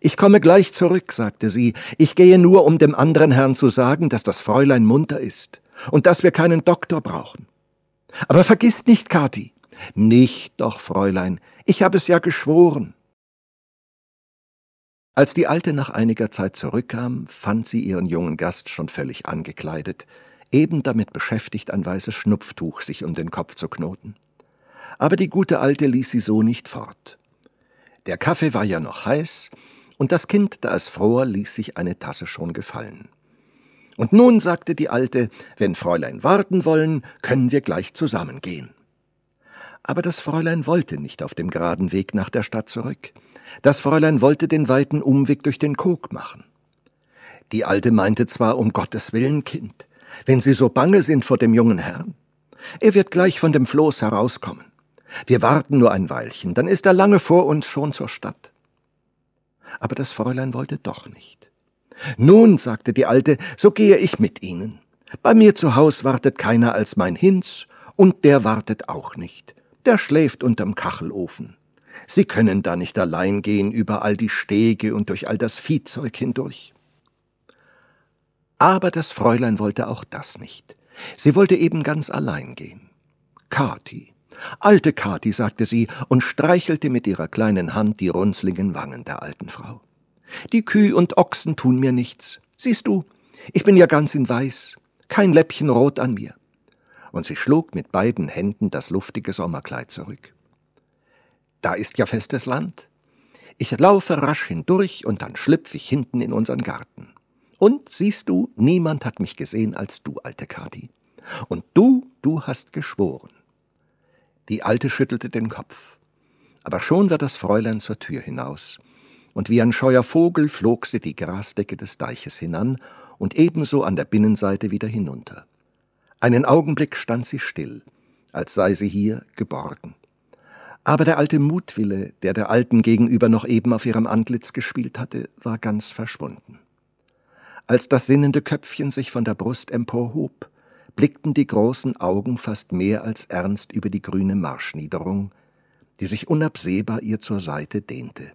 Ich komme gleich zurück, sagte sie, ich gehe nur, um dem anderen Herrn zu sagen, dass das Fräulein munter ist und dass wir keinen Doktor brauchen. Aber vergiss nicht, Kathi. Nicht doch, Fräulein, ich habe es ja geschworen. Als die Alte nach einiger Zeit zurückkam, fand sie ihren jungen Gast schon völlig angekleidet, eben damit beschäftigt, ein weißes Schnupftuch sich um den Kopf zu knoten. Aber die gute Alte ließ sie so nicht fort. Der Kaffee war ja noch heiß, und das Kind, da es fror, ließ sich eine Tasse schon gefallen. Und nun sagte die Alte, wenn Fräulein warten wollen, können wir gleich zusammengehen. Aber das Fräulein wollte nicht auf dem geraden Weg nach der Stadt zurück. Das Fräulein wollte den weiten Umweg durch den Kog machen. Die Alte meinte zwar, um Gottes Willen, Kind, wenn Sie so bange sind vor dem jungen Herrn. Er wird gleich von dem Floß herauskommen. Wir warten nur ein Weilchen, dann ist er lange vor uns schon zur Stadt. Aber das Fräulein wollte doch nicht. Nun, sagte die Alte, so gehe ich mit Ihnen. Bei mir zu Haus wartet keiner als mein Hinz, und der wartet auch nicht. Der schläft unterm Kachelofen. Sie können da nicht allein gehen über all die Stege und durch all das Viehzeug hindurch. Aber das Fräulein wollte auch das nicht. Sie wollte eben ganz allein gehen. Kathi, alte Kathi, sagte sie und streichelte mit ihrer kleinen Hand die runzligen Wangen der alten Frau. Die Kühe und Ochsen tun mir nichts. Siehst du, ich bin ja ganz in Weiß, kein Läppchen rot an mir. Und sie schlug mit beiden Händen das luftige Sommerkleid zurück. Da ist ja festes Land. Ich laufe rasch hindurch und dann schlüpf ich hinten in unseren Garten. Und siehst du, niemand hat mich gesehen als du, alte Kati. Und du, du hast geschworen. Die Alte schüttelte den Kopf. Aber schon war das Fräulein zur Tür hinaus, und wie ein scheuer Vogel flog sie die Grasdecke des Deiches hinan und ebenso an der Binnenseite wieder hinunter. Einen Augenblick stand sie still, als sei sie hier geborgen. Aber der alte Mutwille, der der Alten gegenüber noch eben auf ihrem Antlitz gespielt hatte, war ganz verschwunden. Als das sinnende Köpfchen sich von der Brust emporhob, blickten die großen Augen fast mehr als ernst über die grüne Marschniederung, die sich unabsehbar ihr zur Seite dehnte.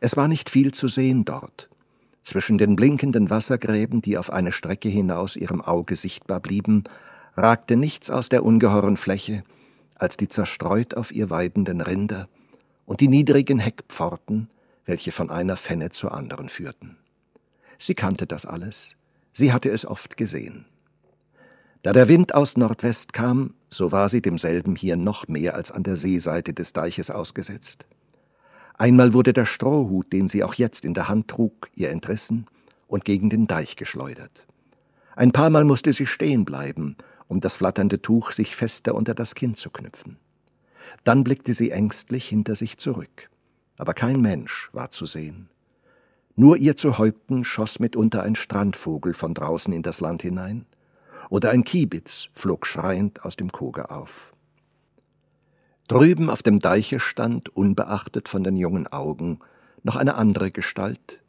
Es war nicht viel zu sehen dort. Zwischen den blinkenden Wassergräben, die auf eine Strecke hinaus ihrem Auge sichtbar blieben, ragte nichts aus der ungeheuren Fläche, als die zerstreut auf ihr weidenden Rinder und die niedrigen Heckpforten, welche von einer Fenne zur anderen führten. Sie kannte das alles, sie hatte es oft gesehen. Da der Wind aus Nordwest kam, so war sie demselben hier noch mehr als an der Seeseite des Deiches ausgesetzt. Einmal wurde der Strohhut, den sie auch jetzt in der Hand trug, ihr entrissen und gegen den Deich geschleudert. Ein paar Mal musste sie stehen bleiben, um das flatternde Tuch sich fester unter das Kinn zu knüpfen. Dann blickte sie ängstlich hinter sich zurück, aber kein Mensch war zu sehen. Nur ihr zu Häupten schoss mitunter ein Strandvogel von draußen in das Land hinein, oder ein Kiebitz flog schreiend aus dem Koge auf. Drüben auf dem Deiche stand, unbeachtet von den jungen Augen, noch eine andere Gestalt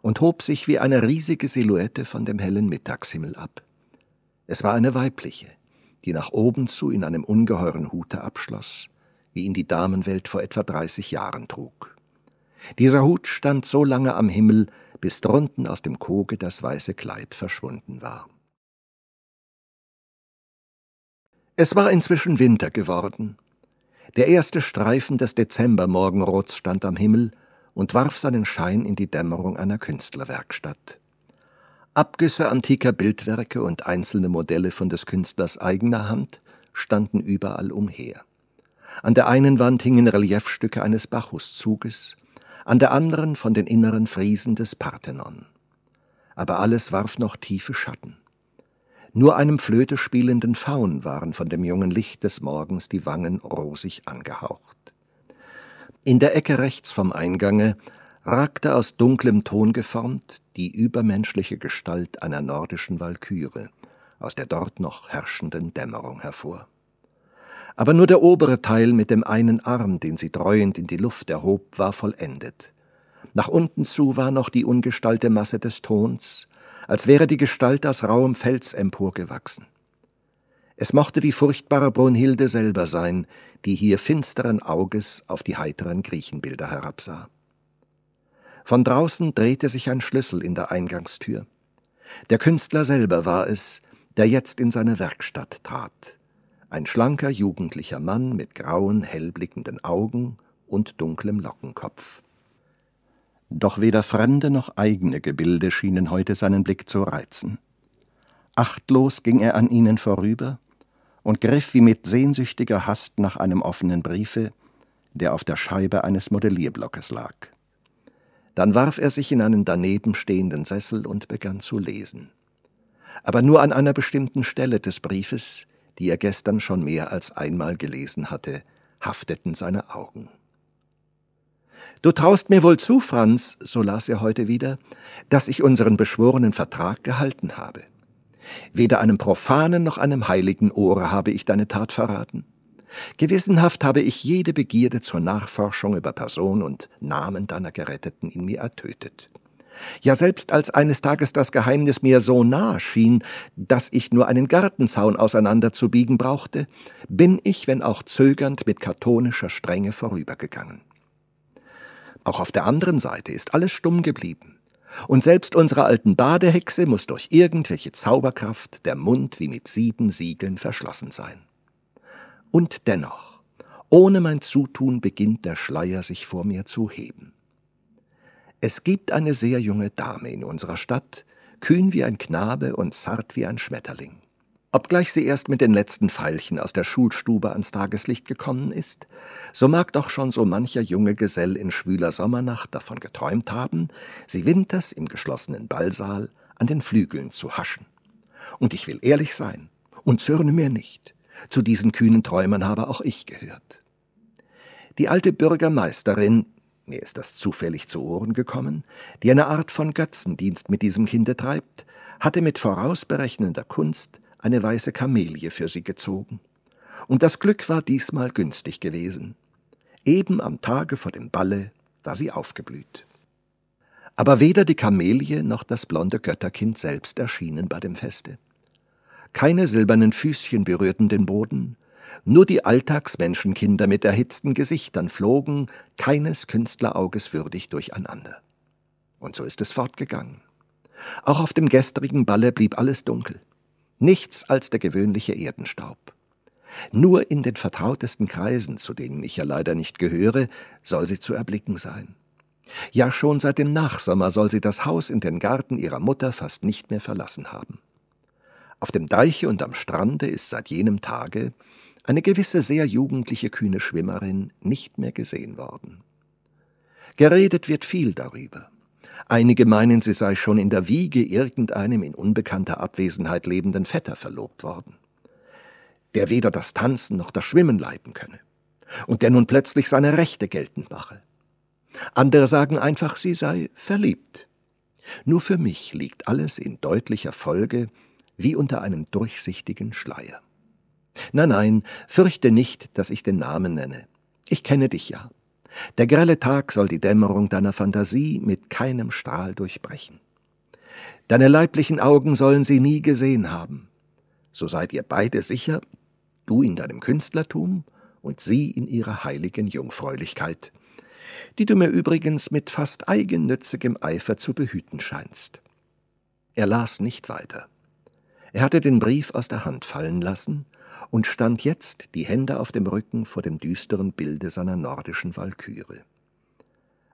und hob sich wie eine riesige Silhouette von dem hellen Mittagshimmel ab. Es war eine weibliche, die nach oben zu in einem ungeheuren Hute abschloss, wie ihn die Damenwelt vor etwa dreißig Jahren trug. Dieser Hut stand so lange am Himmel, bis drunten aus dem Koge das weiße Kleid verschwunden war. Es war inzwischen Winter geworden, der erste Streifen des Dezembermorgenrots stand am Himmel und warf seinen Schein in die Dämmerung einer Künstlerwerkstatt. Abgüsse antiker Bildwerke und einzelne Modelle von des Künstlers eigener Hand standen überall umher. An der einen Wand hingen Reliefstücke eines Bacchuszuges, an der anderen von den inneren Friesen des Parthenon. Aber alles warf noch tiefe Schatten. Nur einem Flöte spielenden Faun waren von dem jungen Licht des Morgens die Wangen rosig angehaucht. In der Ecke rechts vom Eingange ragte aus dunklem Ton geformt die übermenschliche Gestalt einer nordischen Walküre aus der dort noch herrschenden Dämmerung hervor. Aber nur der obere Teil mit dem einen Arm, den sie dreuend in die Luft erhob, war vollendet. Nach unten zu war noch die ungestallte Masse des Tons, als wäre die Gestalt aus rauem Fels emporgewachsen. Es mochte die furchtbare Brunhilde selber sein, die hier finsteren Auges auf die heiteren Griechenbilder herabsah. Von draußen drehte sich ein Schlüssel in der Eingangstür. Der Künstler selber war es, der jetzt in seine Werkstatt trat. Ein schlanker, jugendlicher Mann mit grauen, hellblickenden Augen und dunklem Lockenkopf. Doch weder fremde noch eigene Gebilde schienen heute seinen Blick zu reizen. Achtlos ging er an ihnen vorüber und griff wie mit sehnsüchtiger Hast nach einem offenen Briefe, der auf der Scheibe eines Modellierblockes lag. Dann warf er sich in einen daneben stehenden Sessel und begann zu lesen. Aber nur an einer bestimmten Stelle des Briefes, die er gestern schon mehr als einmal gelesen hatte, hafteten seine Augen. Du traust mir wohl zu, Franz, so las er heute wieder, dass ich unseren beschworenen Vertrag gehalten habe. Weder einem profanen noch einem heiligen Ohre habe ich deine Tat verraten. Gewissenhaft habe ich jede Begierde zur Nachforschung über Person und Namen deiner Geretteten in mir ertötet. Ja, selbst als eines Tages das Geheimnis mir so nah schien, dass ich nur einen Gartenzaun auseinanderzubiegen brauchte, bin ich, wenn auch zögernd, mit katonischer Strenge vorübergegangen. Auch auf der anderen Seite ist alles stumm geblieben. Und selbst unserer alten Badehexe muss durch irgendwelche Zauberkraft der Mund wie mit sieben Siegeln verschlossen sein. Und dennoch, ohne mein Zutun beginnt der Schleier sich vor mir zu heben. Es gibt eine sehr junge Dame in unserer Stadt, kühn wie ein Knabe und zart wie ein Schmetterling. Obgleich sie erst mit den letzten Veilchen aus der Schulstube ans Tageslicht gekommen ist, so mag doch schon so mancher junge Gesell in schwüler Sommernacht davon geträumt haben, sie winters im geschlossenen Ballsaal an den Flügeln zu haschen. Und ich will ehrlich sein und zürne mir nicht. Zu diesen kühnen Träumern habe auch ich gehört. Die alte Bürgermeisterin, mir ist das zufällig zu Ohren gekommen, die eine Art von Götzendienst mit diesem Kinde treibt, hatte mit vorausberechnender Kunst eine weiße Kamelie für sie gezogen. Und das Glück war diesmal günstig gewesen. Eben am Tage vor dem Balle war sie aufgeblüht. Aber weder die Kamelie noch das blonde Götterkind selbst erschienen bei dem Feste. Keine silbernen Füßchen berührten den Boden, nur die Alltagsmenschenkinder mit erhitzten Gesichtern flogen, keines Künstlerauges würdig durcheinander. Und so ist es fortgegangen. Auch auf dem gestrigen Balle blieb alles dunkel nichts als der gewöhnliche Erdenstaub. Nur in den vertrautesten Kreisen, zu denen ich ja leider nicht gehöre, soll sie zu erblicken sein. Ja, schon seit dem Nachsommer soll sie das Haus in den Garten ihrer Mutter fast nicht mehr verlassen haben. Auf dem Deiche und am Strande ist seit jenem Tage eine gewisse sehr jugendliche kühne Schwimmerin nicht mehr gesehen worden. Geredet wird viel darüber. Einige meinen, sie sei schon in der Wiege irgendeinem in unbekannter Abwesenheit lebenden Vetter verlobt worden, der weder das Tanzen noch das Schwimmen leiten könne und der nun plötzlich seine Rechte geltend mache. Andere sagen einfach, sie sei verliebt. Nur für mich liegt alles in deutlicher Folge wie unter einem durchsichtigen Schleier. Nein, nein, fürchte nicht, dass ich den Namen nenne. Ich kenne dich ja. Der grelle Tag soll die Dämmerung deiner Fantasie mit keinem Strahl durchbrechen. Deine leiblichen Augen sollen sie nie gesehen haben. So seid ihr beide sicher, du in deinem Künstlertum und sie in ihrer heiligen Jungfräulichkeit, die du mir übrigens mit fast eigennützigem Eifer zu behüten scheinst. Er las nicht weiter. Er hatte den Brief aus der Hand fallen lassen und stand jetzt, die Hände auf dem Rücken, vor dem düsteren Bilde seiner nordischen Walküre.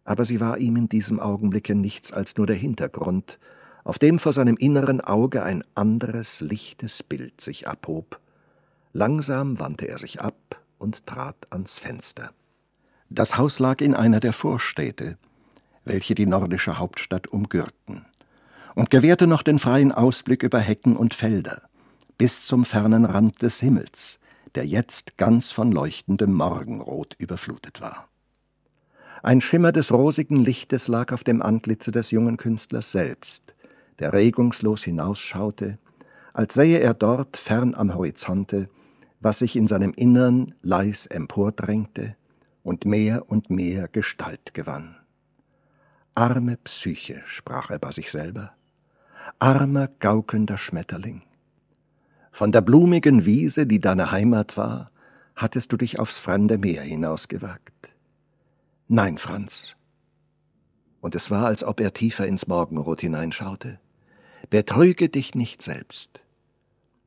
Aber sie war ihm in diesem Augenblicke nichts als nur der Hintergrund, auf dem vor seinem inneren Auge ein anderes, lichtes Bild sich abhob. Langsam wandte er sich ab und trat ans Fenster. Das Haus lag in einer der Vorstädte, welche die nordische Hauptstadt umgürten, und gewährte noch den freien Ausblick über Hecken und Felder, bis zum fernen Rand des Himmels, der jetzt ganz von leuchtendem Morgenrot überflutet war. Ein Schimmer des rosigen Lichtes lag auf dem Antlitze des jungen Künstlers selbst, der regungslos hinausschaute, als sähe er dort fern am Horizonte, was sich in seinem Innern leis empordrängte und mehr und mehr Gestalt gewann. Arme Psyche, sprach er bei sich selber, armer gaukelnder Schmetterling. Von der blumigen Wiese, die deine Heimat war, hattest du dich aufs fremde Meer hinausgewagt. Nein, Franz. Und es war, als ob er tiefer ins Morgenrot hineinschaute. Betrüge dich nicht selbst.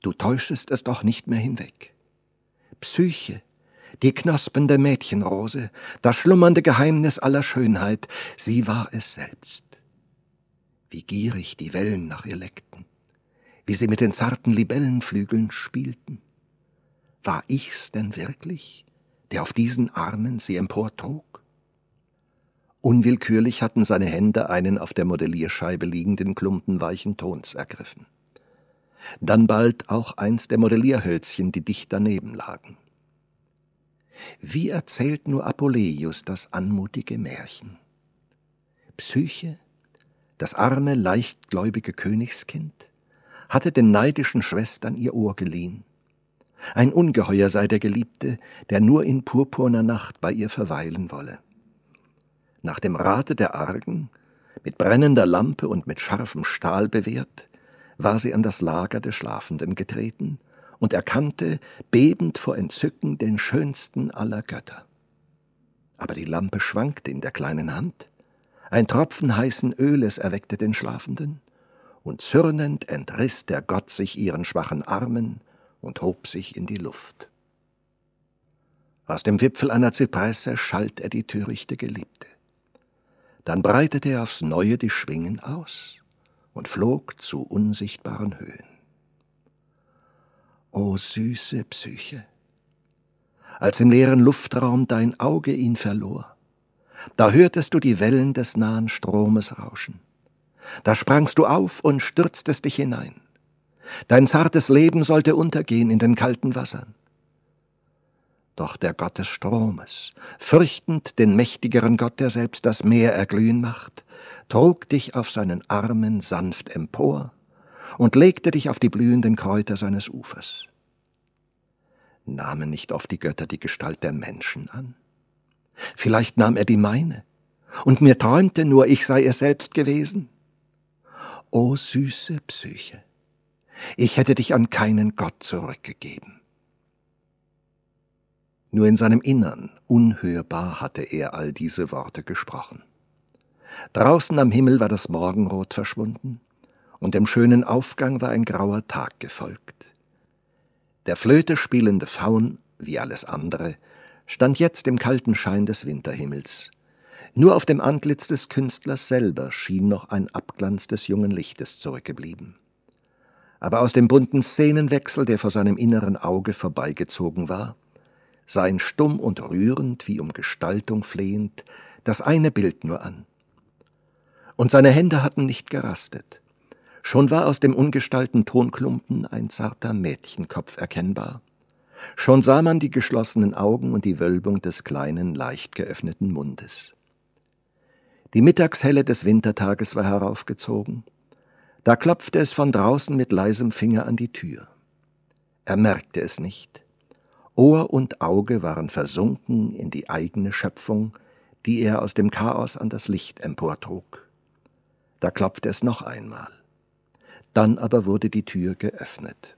Du täuschest es doch nicht mehr hinweg. Psyche, die knospende Mädchenrose, das schlummernde Geheimnis aller Schönheit, sie war es selbst. Wie gierig die Wellen nach ihr leckten wie sie mit den zarten Libellenflügeln spielten. War ich's denn wirklich, der auf diesen Armen sie emportrug? Unwillkürlich hatten seine Hände einen auf der Modellierscheibe liegenden Klumpen weichen Tons ergriffen. Dann bald auch eins der Modellierhölzchen, die dicht daneben lagen. Wie erzählt nur Apuleius das anmutige Märchen? Psyche, das arme, leichtgläubige Königskind, hatte den neidischen Schwestern ihr Ohr geliehen. Ein Ungeheuer sei der Geliebte, der nur in purpurner Nacht bei ihr verweilen wolle. Nach dem Rate der Argen, mit brennender Lampe und mit scharfem Stahl bewehrt, war sie an das Lager der Schlafenden getreten und erkannte, bebend vor Entzücken, den schönsten aller Götter. Aber die Lampe schwankte in der kleinen Hand, ein Tropfen heißen Öles erweckte den Schlafenden, und zürnend entriss der Gott sich ihren schwachen Armen und hob sich in die Luft. Aus dem Wipfel einer Zypresse schalt er die törichte Geliebte. Dann breitete er aufs Neue die Schwingen aus und flog zu unsichtbaren Höhen. O süße Psyche, als im leeren Luftraum dein Auge ihn verlor, da hörtest du die Wellen des nahen Stromes rauschen. Da sprangst du auf und stürztest dich hinein. Dein zartes Leben sollte untergehen in den kalten Wassern. Doch der Gott des Stromes, fürchtend den mächtigeren Gott, der selbst das Meer erglühen macht, trug dich auf seinen Armen sanft empor und legte dich auf die blühenden Kräuter seines Ufers. Nahmen nicht oft die Götter die Gestalt der Menschen an? Vielleicht nahm er die meine, und mir träumte nur, ich sei er selbst gewesen. O süße Psyche, ich hätte dich an keinen Gott zurückgegeben. Nur in seinem Innern, unhörbar, hatte er all diese Worte gesprochen. Draußen am Himmel war das Morgenrot verschwunden, und dem schönen Aufgang war ein grauer Tag gefolgt. Der Flöte spielende Faun, wie alles andere, stand jetzt im kalten Schein des Winterhimmels, nur auf dem Antlitz des Künstlers selber schien noch ein Abglanz des jungen Lichtes zurückgeblieben. Aber aus dem bunten Szenenwechsel, der vor seinem inneren Auge vorbeigezogen war, sah ihn stumm und rührend, wie um Gestaltung flehend, das eine Bild nur an. Und seine Hände hatten nicht gerastet. Schon war aus dem ungestalten Tonklumpen ein zarter Mädchenkopf erkennbar. Schon sah man die geschlossenen Augen und die Wölbung des kleinen, leicht geöffneten Mundes. Die Mittagshelle des Wintertages war heraufgezogen. Da klopfte es von draußen mit leisem Finger an die Tür. Er merkte es nicht, Ohr und Auge waren versunken in die eigene Schöpfung, die er aus dem Chaos an das Licht emportrug. Da klopfte es noch einmal. Dann aber wurde die Tür geöffnet.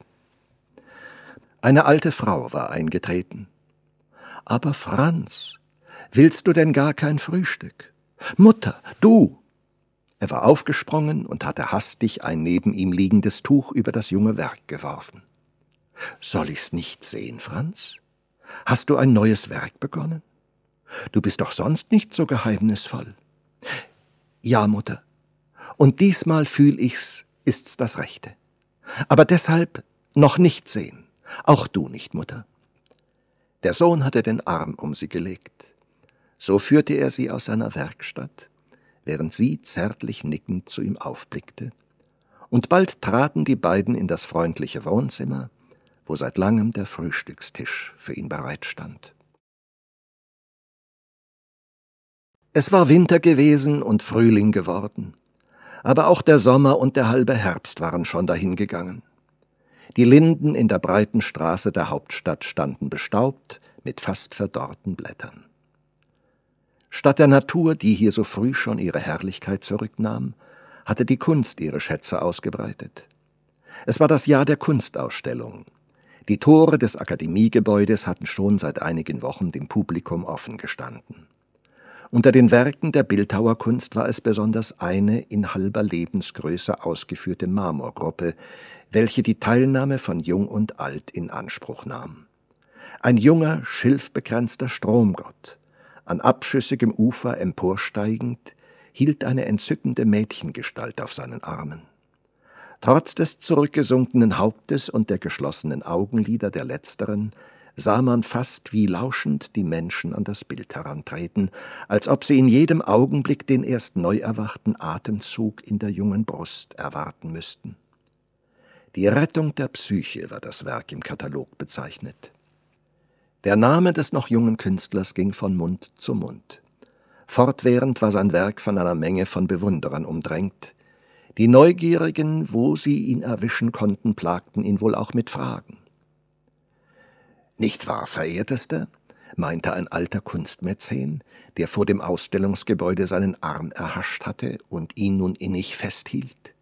Eine alte Frau war eingetreten. Aber Franz, willst du denn gar kein Frühstück? Mutter, du! Er war aufgesprungen und hatte hastig ein neben ihm liegendes Tuch über das junge Werk geworfen. Soll ich's nicht sehen, Franz? Hast du ein neues Werk begonnen? Du bist doch sonst nicht so geheimnisvoll. Ja, Mutter. Und diesmal fühl ich's, ist's das Rechte. Aber deshalb noch nicht sehen. Auch du nicht, Mutter. Der Sohn hatte den Arm um sie gelegt. So führte er sie aus seiner Werkstatt, während sie zärtlich nickend zu ihm aufblickte. Und bald traten die beiden in das freundliche Wohnzimmer, wo seit langem der Frühstückstisch für ihn bereitstand. Es war Winter gewesen und Frühling geworden, aber auch der Sommer und der halbe Herbst waren schon dahingegangen. Die Linden in der breiten Straße der Hauptstadt standen bestaubt mit fast verdorrten Blättern. Statt der Natur, die hier so früh schon ihre Herrlichkeit zurücknahm, hatte die Kunst ihre Schätze ausgebreitet. Es war das Jahr der Kunstausstellung. Die Tore des Akademiegebäudes hatten schon seit einigen Wochen dem Publikum offen gestanden. Unter den Werken der Bildhauerkunst war es besonders eine in halber Lebensgröße ausgeführte Marmorgruppe, welche die Teilnahme von Jung und Alt in Anspruch nahm. Ein junger, schilfbegrenzter Stromgott, an abschüssigem Ufer emporsteigend, hielt eine entzückende Mädchengestalt auf seinen Armen. Trotz des zurückgesunkenen Hauptes und der geschlossenen Augenlider der letzteren sah man fast wie lauschend die Menschen an das Bild herantreten, als ob sie in jedem Augenblick den erst neu erwachten Atemzug in der jungen Brust erwarten müssten. Die Rettung der Psyche war das Werk im Katalog bezeichnet. Der Name des noch jungen Künstlers ging von Mund zu Mund. Fortwährend war sein Werk von einer Menge von Bewunderern umdrängt. Die Neugierigen, wo sie ihn erwischen konnten, plagten ihn wohl auch mit Fragen. Nicht wahr, verehrtester? meinte ein alter Kunstmäzen, der vor dem Ausstellungsgebäude seinen Arm erhascht hatte und ihn nun innig festhielt.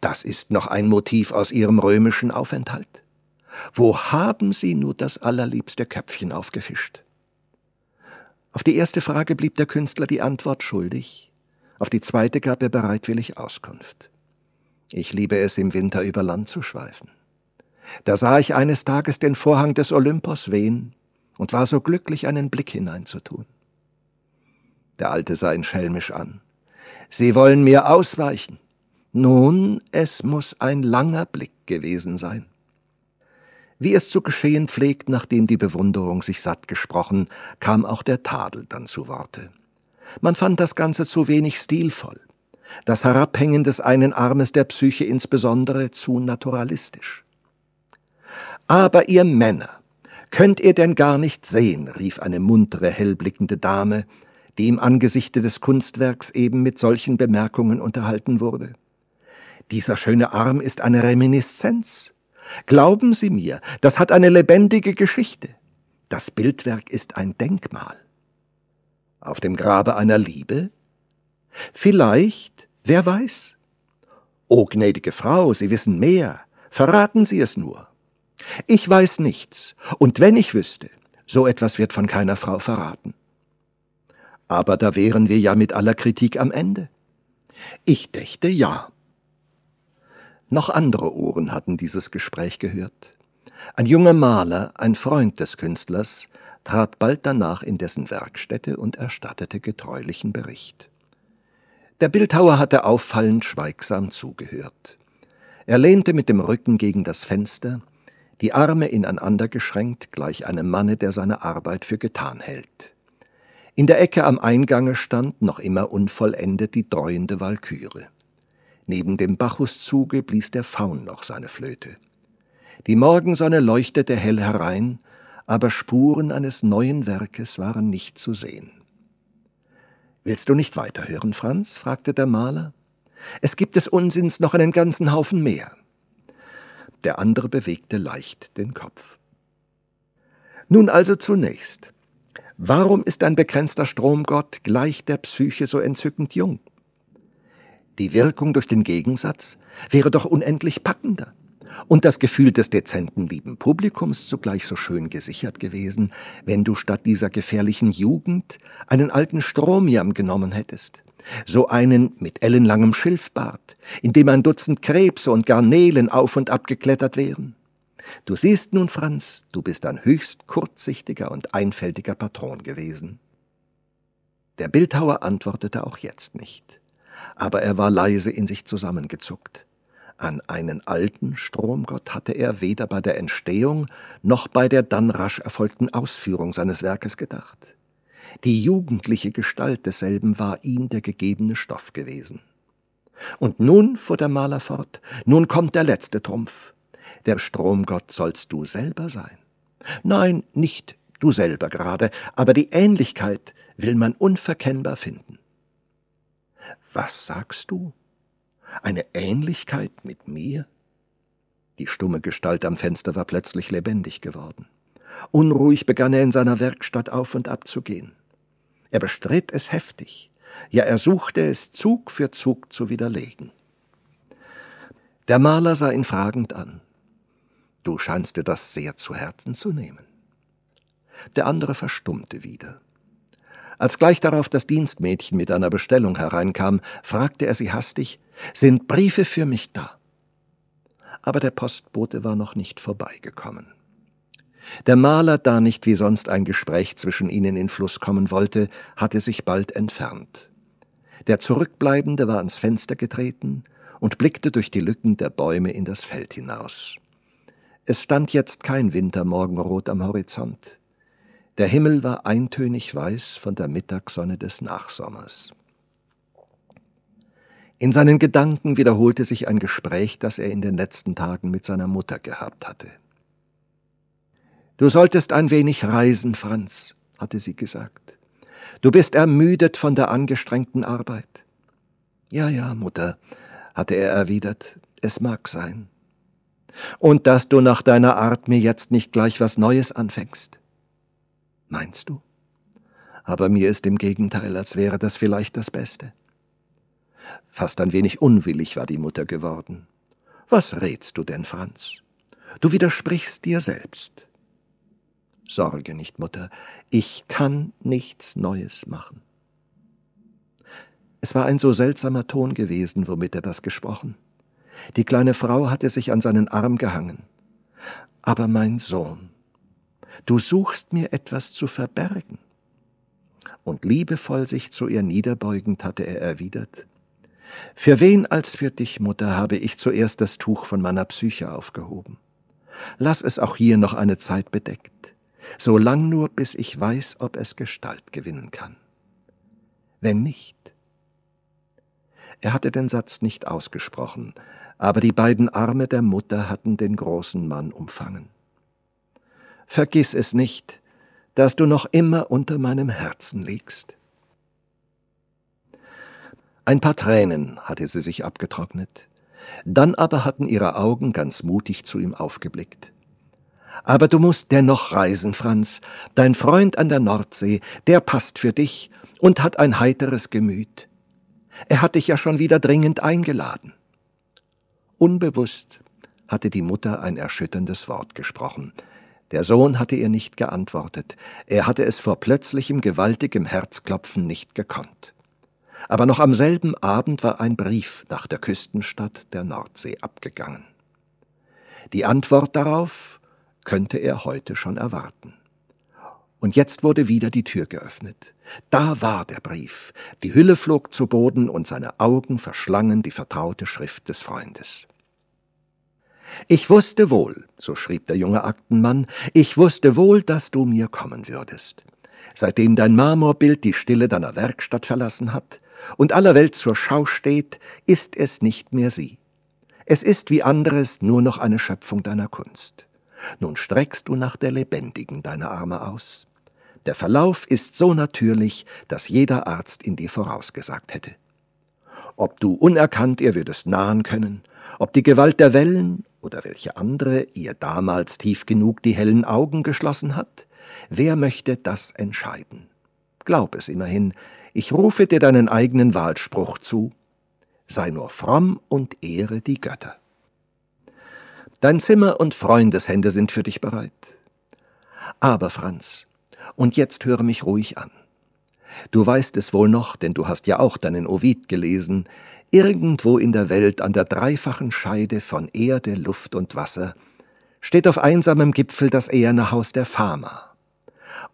Das ist noch ein Motiv aus Ihrem römischen Aufenthalt. Wo haben Sie nur das allerliebste Köpfchen aufgefischt? Auf die erste Frage blieb der Künstler die Antwort schuldig, auf die zweite gab er bereitwillig Auskunft. Ich liebe es, im Winter über Land zu schweifen. Da sah ich eines Tages den Vorhang des Olympos wehen und war so glücklich, einen Blick hineinzutun. Der Alte sah ihn schelmisch an. Sie wollen mir ausweichen. Nun, es muss ein langer Blick gewesen sein. Wie es zu geschehen pflegt, nachdem die Bewunderung sich satt gesprochen, kam auch der Tadel dann zu Worte. Man fand das Ganze zu wenig stilvoll, das Herabhängen des einen Armes der Psyche insbesondere zu naturalistisch. Aber ihr Männer, könnt ihr denn gar nicht sehen, rief eine muntere, hellblickende Dame, die im Angesichte des Kunstwerks eben mit solchen Bemerkungen unterhalten wurde. Dieser schöne Arm ist eine Reminiszenz. Glauben Sie mir, das hat eine lebendige Geschichte. Das Bildwerk ist ein Denkmal. Auf dem Grabe einer Liebe? Vielleicht, wer weiß? O gnädige Frau, Sie wissen mehr, verraten Sie es nur. Ich weiß nichts, und wenn ich wüsste, so etwas wird von keiner Frau verraten. Aber da wären wir ja mit aller Kritik am Ende. Ich dächte ja. Noch andere Ohren hatten dieses Gespräch gehört. Ein junger Maler, ein Freund des Künstlers, trat bald danach in dessen Werkstätte und erstattete getreulichen Bericht. Der Bildhauer hatte auffallend schweigsam zugehört. Er lehnte mit dem Rücken gegen das Fenster, die Arme ineinander geschränkt, gleich einem Manne, der seine Arbeit für getan hält. In der Ecke am Eingange stand, noch immer unvollendet, die dreuende Walküre. Neben dem Bacchuszuge blies der Faun noch seine Flöte. Die Morgensonne leuchtete hell herein, aber Spuren eines neuen Werkes waren nicht zu sehen. Willst du nicht weiterhören, Franz? fragte der Maler. Es gibt des Unsinns noch einen ganzen Haufen mehr der andere bewegte leicht den Kopf. Nun also zunächst. Warum ist ein begrenzter Stromgott gleich der Psyche so entzückend jung? Die Wirkung durch den Gegensatz wäre doch unendlich packender und das Gefühl des dezenten lieben Publikums zugleich so schön gesichert gewesen, wenn du statt dieser gefährlichen Jugend einen alten Stromiam genommen hättest. So einen mit ellenlangem Schilfbart, in dem ein Dutzend Krebse und Garnelen auf und ab geklettert wären. Du siehst nun, Franz, du bist ein höchst kurzsichtiger und einfältiger Patron gewesen. Der Bildhauer antwortete auch jetzt nicht, aber er war leise in sich zusammengezuckt. An einen alten Stromgott hatte er weder bei der Entstehung noch bei der dann rasch erfolgten Ausführung seines Werkes gedacht. Die jugendliche Gestalt desselben war ihm der gegebene Stoff gewesen. Und nun, fuhr der Maler fort, nun kommt der letzte Trumpf. Der Stromgott sollst du selber sein. Nein, nicht du selber gerade, aber die Ähnlichkeit will man unverkennbar finden. Was sagst du? Eine Ähnlichkeit mit mir? Die stumme Gestalt am Fenster war plötzlich lebendig geworden. Unruhig begann er in seiner Werkstatt auf und ab zu gehen. Er bestritt es heftig, ja er suchte es Zug für Zug zu widerlegen. Der Maler sah ihn fragend an. Du scheinst dir das sehr zu Herzen zu nehmen. Der andere verstummte wieder. Als gleich darauf das Dienstmädchen mit einer Bestellung hereinkam, fragte er sie hastig, sind Briefe für mich da? Aber der Postbote war noch nicht vorbeigekommen. Der Maler, da nicht wie sonst ein Gespräch zwischen ihnen in Fluss kommen wollte, hatte sich bald entfernt. Der Zurückbleibende war ans Fenster getreten und blickte durch die Lücken der Bäume in das Feld hinaus. Es stand jetzt kein Wintermorgenrot am Horizont. Der Himmel war eintönig weiß von der Mittagssonne des Nachsommers. In seinen Gedanken wiederholte sich ein Gespräch, das er in den letzten Tagen mit seiner Mutter gehabt hatte. Du solltest ein wenig reisen, Franz, hatte sie gesagt. Du bist ermüdet von der angestrengten Arbeit. Ja, ja, Mutter, hatte er erwidert, es mag sein. Und dass du nach deiner Art mir jetzt nicht gleich was Neues anfängst. Meinst du? Aber mir ist im Gegenteil, als wäre das vielleicht das Beste. Fast ein wenig unwillig war die Mutter geworden. Was rätst du denn, Franz? Du widersprichst dir selbst. Sorge nicht, Mutter, ich kann nichts Neues machen. Es war ein so seltsamer Ton gewesen, womit er das gesprochen. Die kleine Frau hatte sich an seinen Arm gehangen. Aber mein Sohn, du suchst mir etwas zu verbergen. Und liebevoll sich zu ihr niederbeugend hatte er erwidert, Für wen als für dich, Mutter, habe ich zuerst das Tuch von meiner Psyche aufgehoben? Lass es auch hier noch eine Zeit bedeckt, so lang nur, bis ich weiß, ob es Gestalt gewinnen kann. Wenn nicht. Er hatte den Satz nicht ausgesprochen, aber die beiden Arme der Mutter hatten den großen Mann umfangen. Vergiss es nicht, dass du noch immer unter meinem Herzen liegst. Ein paar Tränen hatte sie sich abgetrocknet, dann aber hatten ihre Augen ganz mutig zu ihm aufgeblickt. Aber du musst dennoch reisen, Franz. Dein Freund an der Nordsee, der passt für dich und hat ein heiteres Gemüt. Er hat dich ja schon wieder dringend eingeladen. Unbewusst hatte die Mutter ein erschütterndes Wort gesprochen. Der Sohn hatte ihr nicht geantwortet, er hatte es vor plötzlichem gewaltigem Herzklopfen nicht gekonnt. Aber noch am selben Abend war ein Brief nach der Küstenstadt der Nordsee abgegangen. Die Antwort darauf könnte er heute schon erwarten. Und jetzt wurde wieder die Tür geöffnet. Da war der Brief. Die Hülle flog zu Boden und seine Augen verschlangen die vertraute Schrift des Freundes. Ich wusste wohl, so schrieb der junge Aktenmann, ich wusste wohl, dass du mir kommen würdest. Seitdem dein Marmorbild die Stille deiner Werkstatt verlassen hat und aller Welt zur Schau steht, ist es nicht mehr sie. Es ist wie anderes nur noch eine Schöpfung deiner Kunst. Nun streckst du nach der Lebendigen deine Arme aus. Der Verlauf ist so natürlich, dass jeder Arzt in dir vorausgesagt hätte. Ob du unerkannt ihr würdest nahen können, ob die Gewalt der Wellen oder welche andere ihr damals tief genug die hellen Augen geschlossen hat, wer möchte das entscheiden? Glaub es immerhin, ich rufe dir deinen eigenen Wahlspruch zu, sei nur fromm und ehre die Götter. Dein Zimmer und Freundeshände sind für dich bereit. Aber, Franz, und jetzt höre mich ruhig an. Du weißt es wohl noch, denn du hast ja auch deinen Ovid gelesen, irgendwo in der Welt an der dreifachen Scheide von Erde, Luft und Wasser steht auf einsamem Gipfel das eherne Haus der Fama.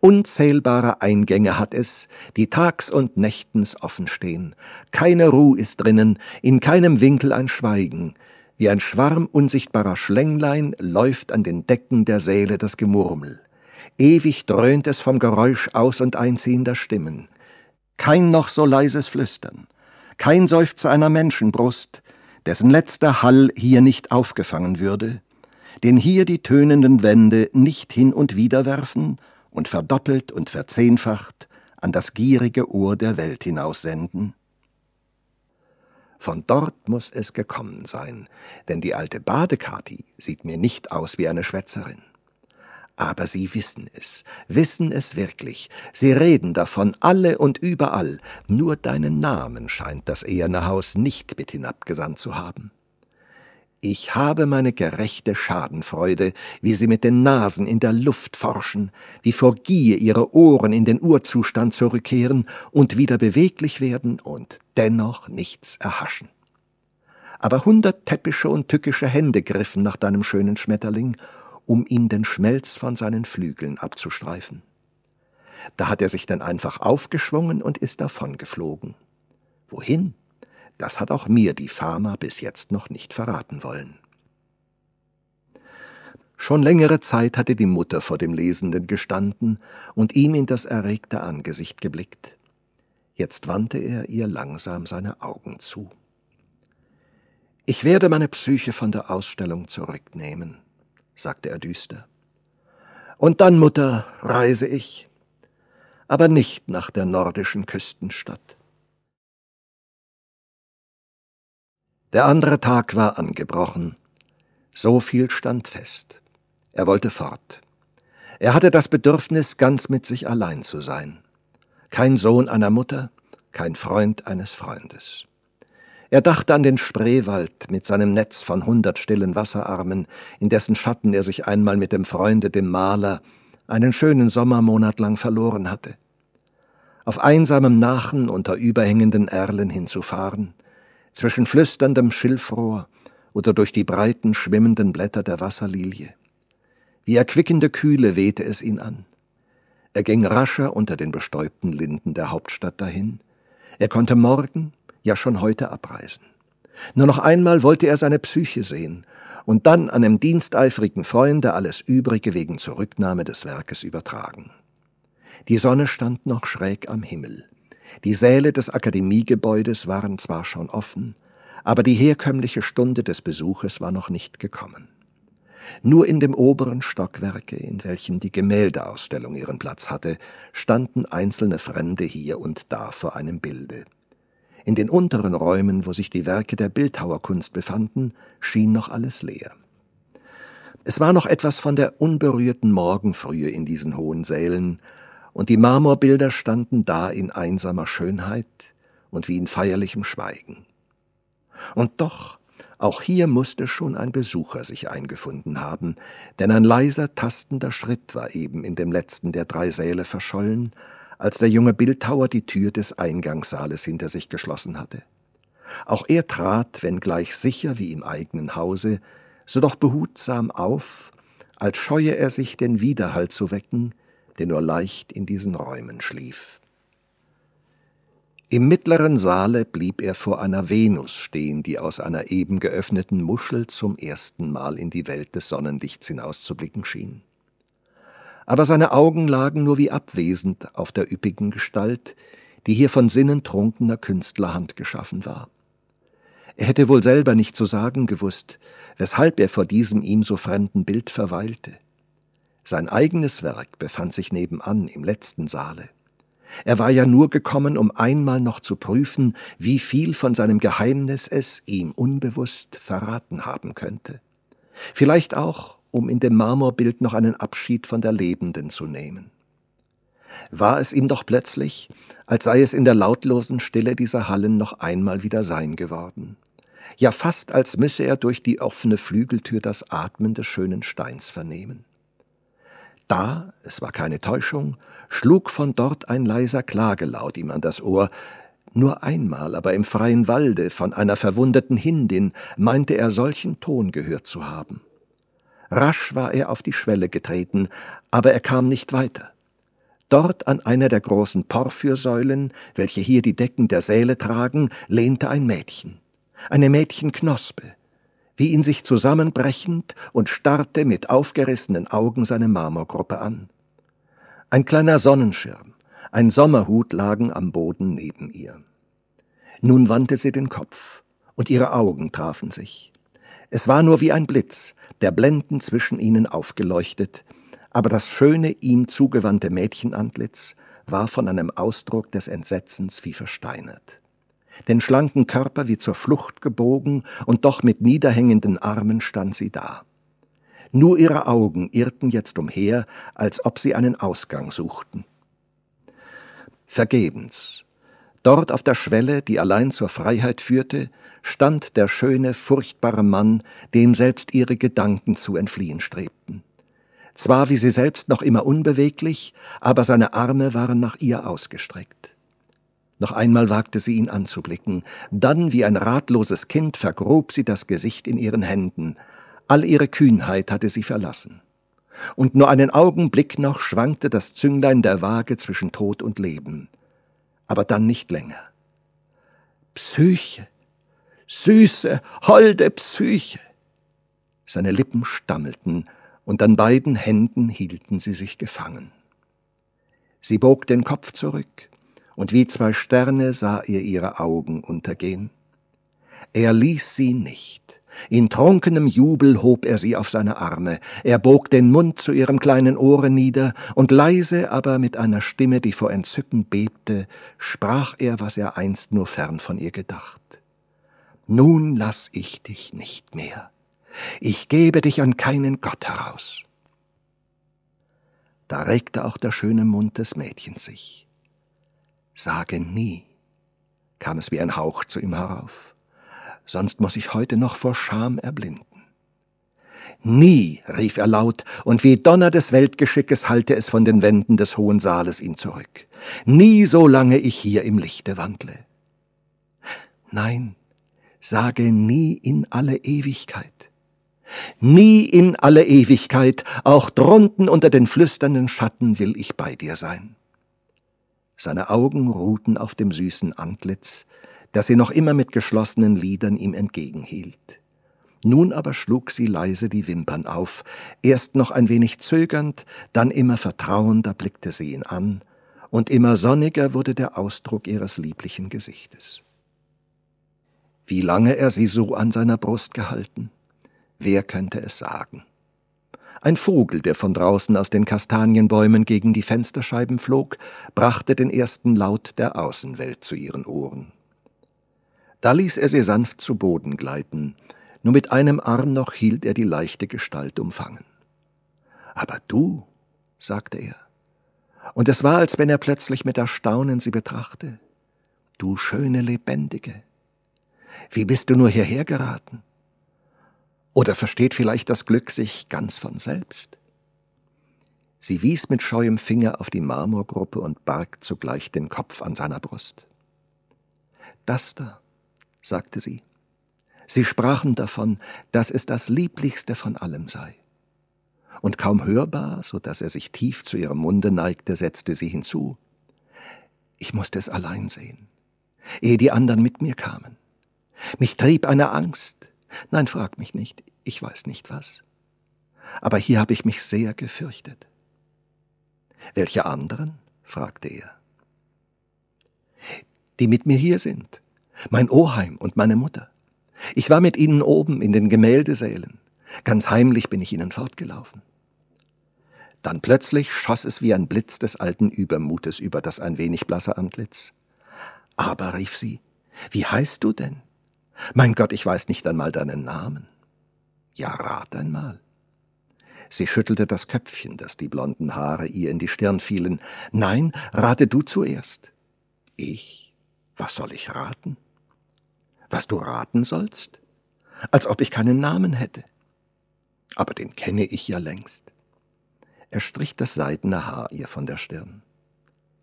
Unzählbare Eingänge hat es, die tags und nächtens offen stehen. Keine Ruh ist drinnen, in keinem Winkel ein Schweigen. Wie ein Schwarm unsichtbarer Schlänglein läuft an den Decken der Säle das Gemurmel. Ewig dröhnt es vom Geräusch aus und einziehender Stimmen. Kein noch so leises Flüstern, kein Seufzer einer Menschenbrust, dessen letzter Hall hier nicht aufgefangen würde, den hier die tönenden Wände nicht hin und wider werfen und verdoppelt und verzehnfacht an das gierige Ohr der Welt hinaussenden? Von dort muss es gekommen sein, denn die alte Badekati sieht mir nicht aus wie eine Schwätzerin. Aber sie wissen es, wissen es wirklich. Sie reden davon alle und überall. Nur deinen Namen scheint das eherne Haus nicht mit hinabgesandt zu haben. Ich habe meine gerechte Schadenfreude, wie sie mit den Nasen in der Luft forschen, wie vor Gier ihre Ohren in den Urzustand zurückkehren und wieder beweglich werden und dennoch nichts erhaschen. Aber hundert täppische und tückische Hände griffen nach deinem schönen Schmetterling um ihm den Schmelz von seinen Flügeln abzustreifen. Da hat er sich dann einfach aufgeschwungen und ist davongeflogen. Wohin? Das hat auch mir die Fama bis jetzt noch nicht verraten wollen. Schon längere Zeit hatte die Mutter vor dem Lesenden gestanden und ihm in das erregte Angesicht geblickt. Jetzt wandte er ihr langsam seine Augen zu. Ich werde meine Psyche von der Ausstellung zurücknehmen sagte er düster. Und dann, Mutter, reise ich, aber nicht nach der nordischen Küstenstadt. Der andere Tag war angebrochen. So viel stand fest. Er wollte fort. Er hatte das Bedürfnis, ganz mit sich allein zu sein. Kein Sohn einer Mutter, kein Freund eines Freundes. Er dachte an den Spreewald mit seinem Netz von hundert stillen Wasserarmen, in dessen Schatten er sich einmal mit dem Freunde, dem Maler, einen schönen Sommermonat lang verloren hatte. Auf einsamem Nachen unter überhängenden Erlen hinzufahren, zwischen flüsterndem Schilfrohr oder durch die breiten, schwimmenden Blätter der Wasserlilie. Wie erquickende Kühle wehte es ihn an. Er ging rascher unter den bestäubten Linden der Hauptstadt dahin. Er konnte morgen, ja schon heute abreisen. Nur noch einmal wollte er seine Psyche sehen und dann einem diensteifrigen Freunde alles Übrige wegen Zurücknahme des Werkes übertragen. Die Sonne stand noch schräg am Himmel. Die Säle des Akademiegebäudes waren zwar schon offen, aber die herkömmliche Stunde des Besuches war noch nicht gekommen. Nur in dem oberen Stockwerke, in welchem die Gemäldeausstellung ihren Platz hatte, standen einzelne Fremde hier und da vor einem Bilde. In den unteren Räumen, wo sich die Werke der Bildhauerkunst befanden, schien noch alles leer. Es war noch etwas von der unberührten Morgenfrühe in diesen hohen Sälen, und die Marmorbilder standen da in einsamer Schönheit und wie in feierlichem Schweigen. Und doch, auch hier musste schon ein Besucher sich eingefunden haben, denn ein leiser, tastender Schritt war eben in dem letzten der drei Säle verschollen, als der junge Bildhauer die Tür des Eingangssaales hinter sich geschlossen hatte. Auch er trat, wenngleich sicher wie im eigenen Hause, so doch behutsam auf, als scheue er sich den Widerhall zu wecken, der nur leicht in diesen Räumen schlief. Im mittleren Saale blieb er vor einer Venus stehen, die aus einer eben geöffneten Muschel zum ersten Mal in die Welt des Sonnenlichts hinauszublicken schien aber seine Augen lagen nur wie abwesend auf der üppigen Gestalt, die hier von sinnentrunkener Künstlerhand geschaffen war. Er hätte wohl selber nicht zu sagen gewusst, weshalb er vor diesem ihm so fremden Bild verweilte. Sein eigenes Werk befand sich nebenan im letzten Saale. Er war ja nur gekommen, um einmal noch zu prüfen, wie viel von seinem Geheimnis es ihm unbewusst verraten haben könnte. Vielleicht auch, um in dem Marmorbild noch einen Abschied von der Lebenden zu nehmen. War es ihm doch plötzlich, als sei es in der lautlosen Stille dieser Hallen noch einmal wieder sein geworden. Ja fast als müsse er durch die offene Flügeltür das Atmen des schönen Steins vernehmen. Da, es war keine Täuschung, schlug von dort ein leiser Klagelaut ihm an das Ohr, nur einmal, aber im freien Walde von einer verwundeten Hindin meinte er solchen Ton gehört zu haben. Rasch war er auf die Schwelle getreten, aber er kam nicht weiter. Dort an einer der großen Porphyrsäulen, welche hier die Decken der Säle tragen, lehnte ein Mädchen, eine Mädchenknospe, wie ihn sich zusammenbrechend und starrte mit aufgerissenen Augen seine Marmorgruppe an. Ein kleiner Sonnenschirm, ein Sommerhut lagen am Boden neben ihr. Nun wandte sie den Kopf, und ihre Augen trafen sich. Es war nur wie ein Blitz, der blendend zwischen ihnen aufgeleuchtet, aber das schöne, ihm zugewandte Mädchenantlitz war von einem Ausdruck des Entsetzens wie versteinert. Den schlanken Körper wie zur Flucht gebogen und doch mit niederhängenden Armen stand sie da. Nur ihre Augen irrten jetzt umher, als ob sie einen Ausgang suchten. Vergebens. Dort auf der Schwelle, die allein zur Freiheit führte, stand der schöne, furchtbare Mann, dem selbst ihre Gedanken zu entfliehen strebten. Zwar wie sie selbst noch immer unbeweglich, aber seine Arme waren nach ihr ausgestreckt. Noch einmal wagte sie ihn anzublicken, dann wie ein ratloses Kind vergrub sie das Gesicht in ihren Händen, all ihre Kühnheit hatte sie verlassen. Und nur einen Augenblick noch schwankte das Zünglein der Waage zwischen Tod und Leben, aber dann nicht länger. Psyche, süße, holde Psyche. Seine Lippen stammelten, und an beiden Händen hielten sie sich gefangen. Sie bog den Kopf zurück, und wie zwei Sterne sah er ihre Augen untergehen. Er ließ sie nicht. In trunkenem Jubel hob er sie auf seine Arme, er bog den Mund zu ihrem kleinen Ohre nieder, und leise, aber mit einer Stimme, die vor Entzücken bebte, sprach er, was er einst nur fern von ihr gedacht. Nun lass ich dich nicht mehr ich gebe dich an keinen Gott heraus. Da regte auch der schöne Mund des Mädchens sich. Sage nie, kam es wie ein Hauch zu ihm herauf, sonst muss ich heute noch vor Scham erblinden. Nie, rief er laut, und wie Donner des Weltgeschickes hallte es von den Wänden des hohen Saales ihn zurück. Nie, solange ich hier im Lichte wandle. Nein, sage nie in alle Ewigkeit. Nie in alle Ewigkeit, auch drunten unter den flüsternden Schatten will ich bei dir sein. Seine Augen ruhten auf dem süßen Antlitz, das sie noch immer mit geschlossenen Lidern ihm entgegenhielt. Nun aber schlug sie leise die Wimpern auf, erst noch ein wenig zögernd, dann immer vertrauender blickte sie ihn an, und immer sonniger wurde der Ausdruck ihres lieblichen Gesichtes. Wie lange er sie so an seiner Brust gehalten, Wer könnte es sagen? Ein Vogel, der von draußen aus den Kastanienbäumen gegen die Fensterscheiben flog, brachte den ersten Laut der Außenwelt zu ihren Ohren. Da ließ er sie sanft zu Boden gleiten, nur mit einem Arm noch hielt er die leichte Gestalt umfangen. Aber du, sagte er, und es war, als wenn er plötzlich mit Erstaunen sie betrachte, du schöne Lebendige, wie bist du nur hierher geraten? Oder versteht vielleicht das Glück sich ganz von selbst? Sie wies mit scheuem Finger auf die Marmorgruppe und barg zugleich den Kopf an seiner Brust. Das da, sagte sie. Sie sprachen davon, dass es das Lieblichste von allem sei. Und kaum hörbar, so dass er sich tief zu ihrem Munde neigte, setzte sie hinzu. Ich musste es allein sehen, ehe die anderen mit mir kamen. Mich trieb eine Angst, Nein, frag mich nicht, ich weiß nicht was. Aber hier habe ich mich sehr gefürchtet. Welche anderen? fragte er. Die mit mir hier sind, mein Oheim und meine Mutter. Ich war mit ihnen oben in den Gemäldesälen. Ganz heimlich bin ich ihnen fortgelaufen. Dann plötzlich schoss es wie ein Blitz des alten Übermutes über das ein wenig blasse Antlitz. Aber, rief sie, wie heißt du denn? Mein Gott, ich weiß nicht einmal deinen Namen. Ja, rat einmal. Sie schüttelte das Köpfchen, dass die blonden Haare ihr in die Stirn fielen. Nein, rate du zuerst. Ich? Was soll ich raten? Was du raten sollst? Als ob ich keinen Namen hätte. Aber den kenne ich ja längst. Er strich das seidene Haar ihr von der Stirn.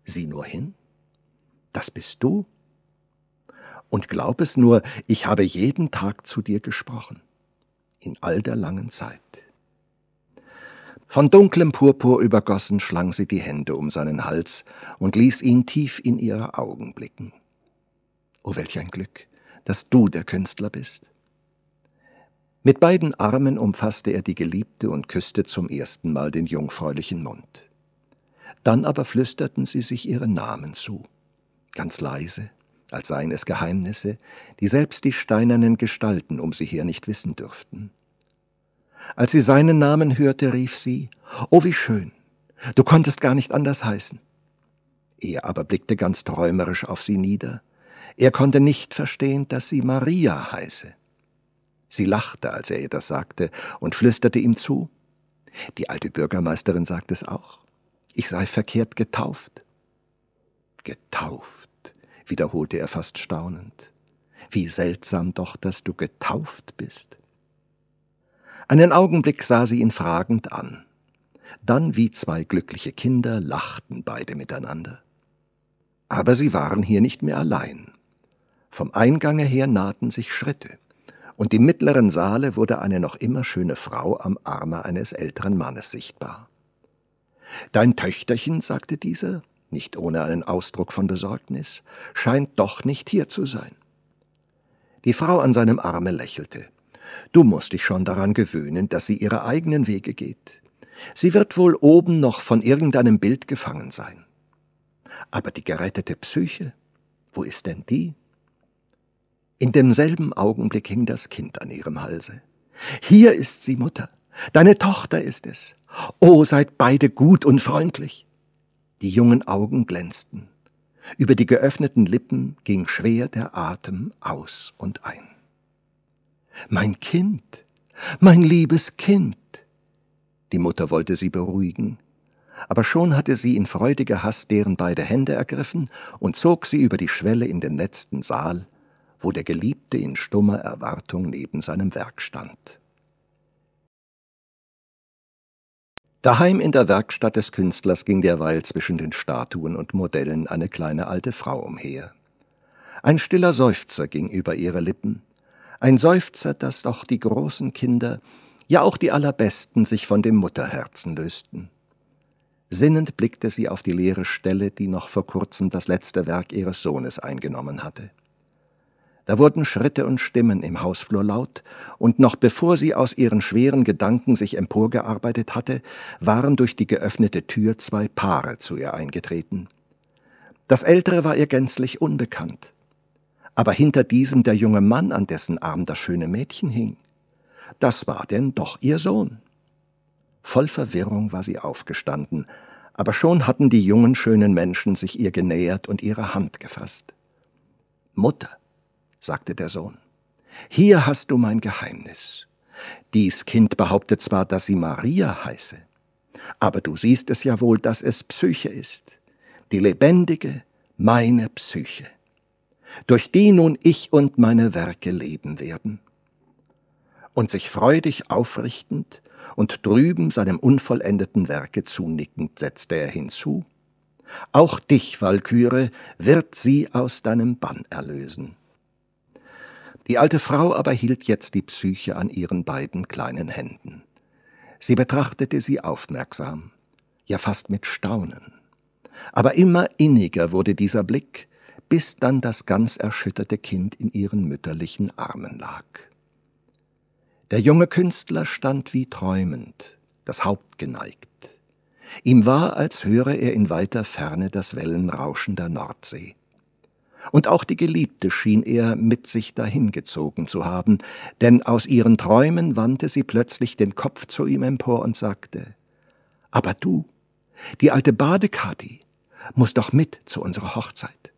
Sieh nur hin. Das bist du. Und glaub es nur, ich habe jeden Tag zu dir gesprochen. In all der langen Zeit. Von dunklem Purpur übergossen schlang sie die Hände um seinen Hals und ließ ihn tief in ihre Augen blicken. Oh, welch ein Glück, dass du der Künstler bist. Mit beiden Armen umfasste er die Geliebte und küsste zum ersten Mal den jungfräulichen Mund. Dann aber flüsterten sie sich ihre Namen zu, ganz leise, als seien es Geheimnisse, die selbst die steinernen Gestalten um sie her nicht wissen dürften. Als sie seinen Namen hörte, rief sie, Oh, wie schön, du konntest gar nicht anders heißen. Er aber blickte ganz träumerisch auf sie nieder. Er konnte nicht verstehen, dass sie Maria heiße. Sie lachte, als er ihr das sagte, und flüsterte ihm zu. Die alte Bürgermeisterin sagt es auch. Ich sei verkehrt getauft. Getauft, wiederholte er fast staunend. Wie seltsam doch, dass du getauft bist. Einen Augenblick sah sie ihn fragend an. Dann wie zwei glückliche Kinder lachten beide miteinander. Aber sie waren hier nicht mehr allein. Vom Eingange her nahten sich Schritte, und im mittleren Saale wurde eine noch immer schöne Frau am Arme eines älteren Mannes sichtbar. Dein Töchterchen, sagte dieser, nicht ohne einen Ausdruck von Besorgnis, scheint doch nicht hier zu sein. Die Frau an seinem Arme lächelte. Du musst dich schon daran gewöhnen, dass sie ihre eigenen Wege geht. Sie wird wohl oben noch von irgendeinem Bild gefangen sein. Aber die gerettete Psyche, wo ist denn die? In demselben Augenblick hing das Kind an ihrem Halse. Hier ist sie, Mutter. Deine Tochter ist es. Oh, seid beide gut und freundlich. Die jungen Augen glänzten. Über die geöffneten Lippen ging schwer der Atem aus und ein. Mein Kind, mein liebes Kind. Die Mutter wollte sie beruhigen, aber schon hatte sie in freudiger Hast deren beide Hände ergriffen und zog sie über die Schwelle in den letzten Saal, wo der Geliebte in stummer Erwartung neben seinem Werk stand. Daheim in der Werkstatt des Künstlers ging derweil zwischen den Statuen und Modellen eine kleine alte Frau umher. Ein stiller Seufzer ging über ihre Lippen, ein Seufzer, dass doch die großen Kinder, ja auch die allerbesten, sich von dem Mutterherzen lösten. Sinnend blickte sie auf die leere Stelle, die noch vor kurzem das letzte Werk ihres Sohnes eingenommen hatte. Da wurden Schritte und Stimmen im Hausflur laut, und noch bevor sie aus ihren schweren Gedanken sich emporgearbeitet hatte, waren durch die geöffnete Tür zwei Paare zu ihr eingetreten. Das ältere war ihr gänzlich unbekannt aber hinter diesem der junge Mann, an dessen Arm das schöne Mädchen hing. Das war denn doch ihr Sohn. Voll Verwirrung war sie aufgestanden, aber schon hatten die jungen schönen Menschen sich ihr genähert und ihre Hand gefasst. Mutter, sagte der Sohn, hier hast du mein Geheimnis. Dies Kind behauptet zwar, dass sie Maria heiße, aber du siehst es ja wohl, dass es Psyche ist, die lebendige, meine Psyche durch die nun ich und meine Werke leben werden. Und sich freudig aufrichtend und drüben seinem unvollendeten Werke zunickend setzte er hinzu, auch dich, Walküre, wird sie aus deinem Bann erlösen. Die alte Frau aber hielt jetzt die Psyche an ihren beiden kleinen Händen. Sie betrachtete sie aufmerksam, ja fast mit Staunen. Aber immer inniger wurde dieser Blick, bis dann das ganz erschütterte Kind in ihren mütterlichen Armen lag. Der junge Künstler stand wie träumend, das Haupt geneigt. Ihm war, als höre er in weiter Ferne das Wellenrauschen der Nordsee. Und auch die Geliebte schien er mit sich dahingezogen zu haben, denn aus ihren Träumen wandte sie plötzlich den Kopf zu ihm empor und sagte, Aber du, die alte Badekati, musst doch mit zu unserer Hochzeit.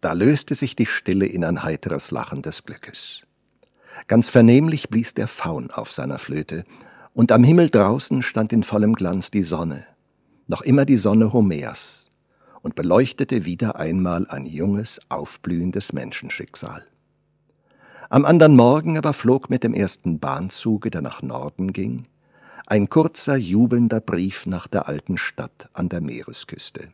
Da löste sich die Stille in ein heiteres Lachen des Glückes. Ganz vernehmlich blies der Faun auf seiner Flöte, und am Himmel draußen stand in vollem Glanz die Sonne, noch immer die Sonne Homers, und beleuchtete wieder einmal ein junges, aufblühendes Menschenschicksal. Am andern Morgen aber flog mit dem ersten Bahnzuge, der nach Norden ging, ein kurzer, jubelnder Brief nach der alten Stadt an der Meeresküste.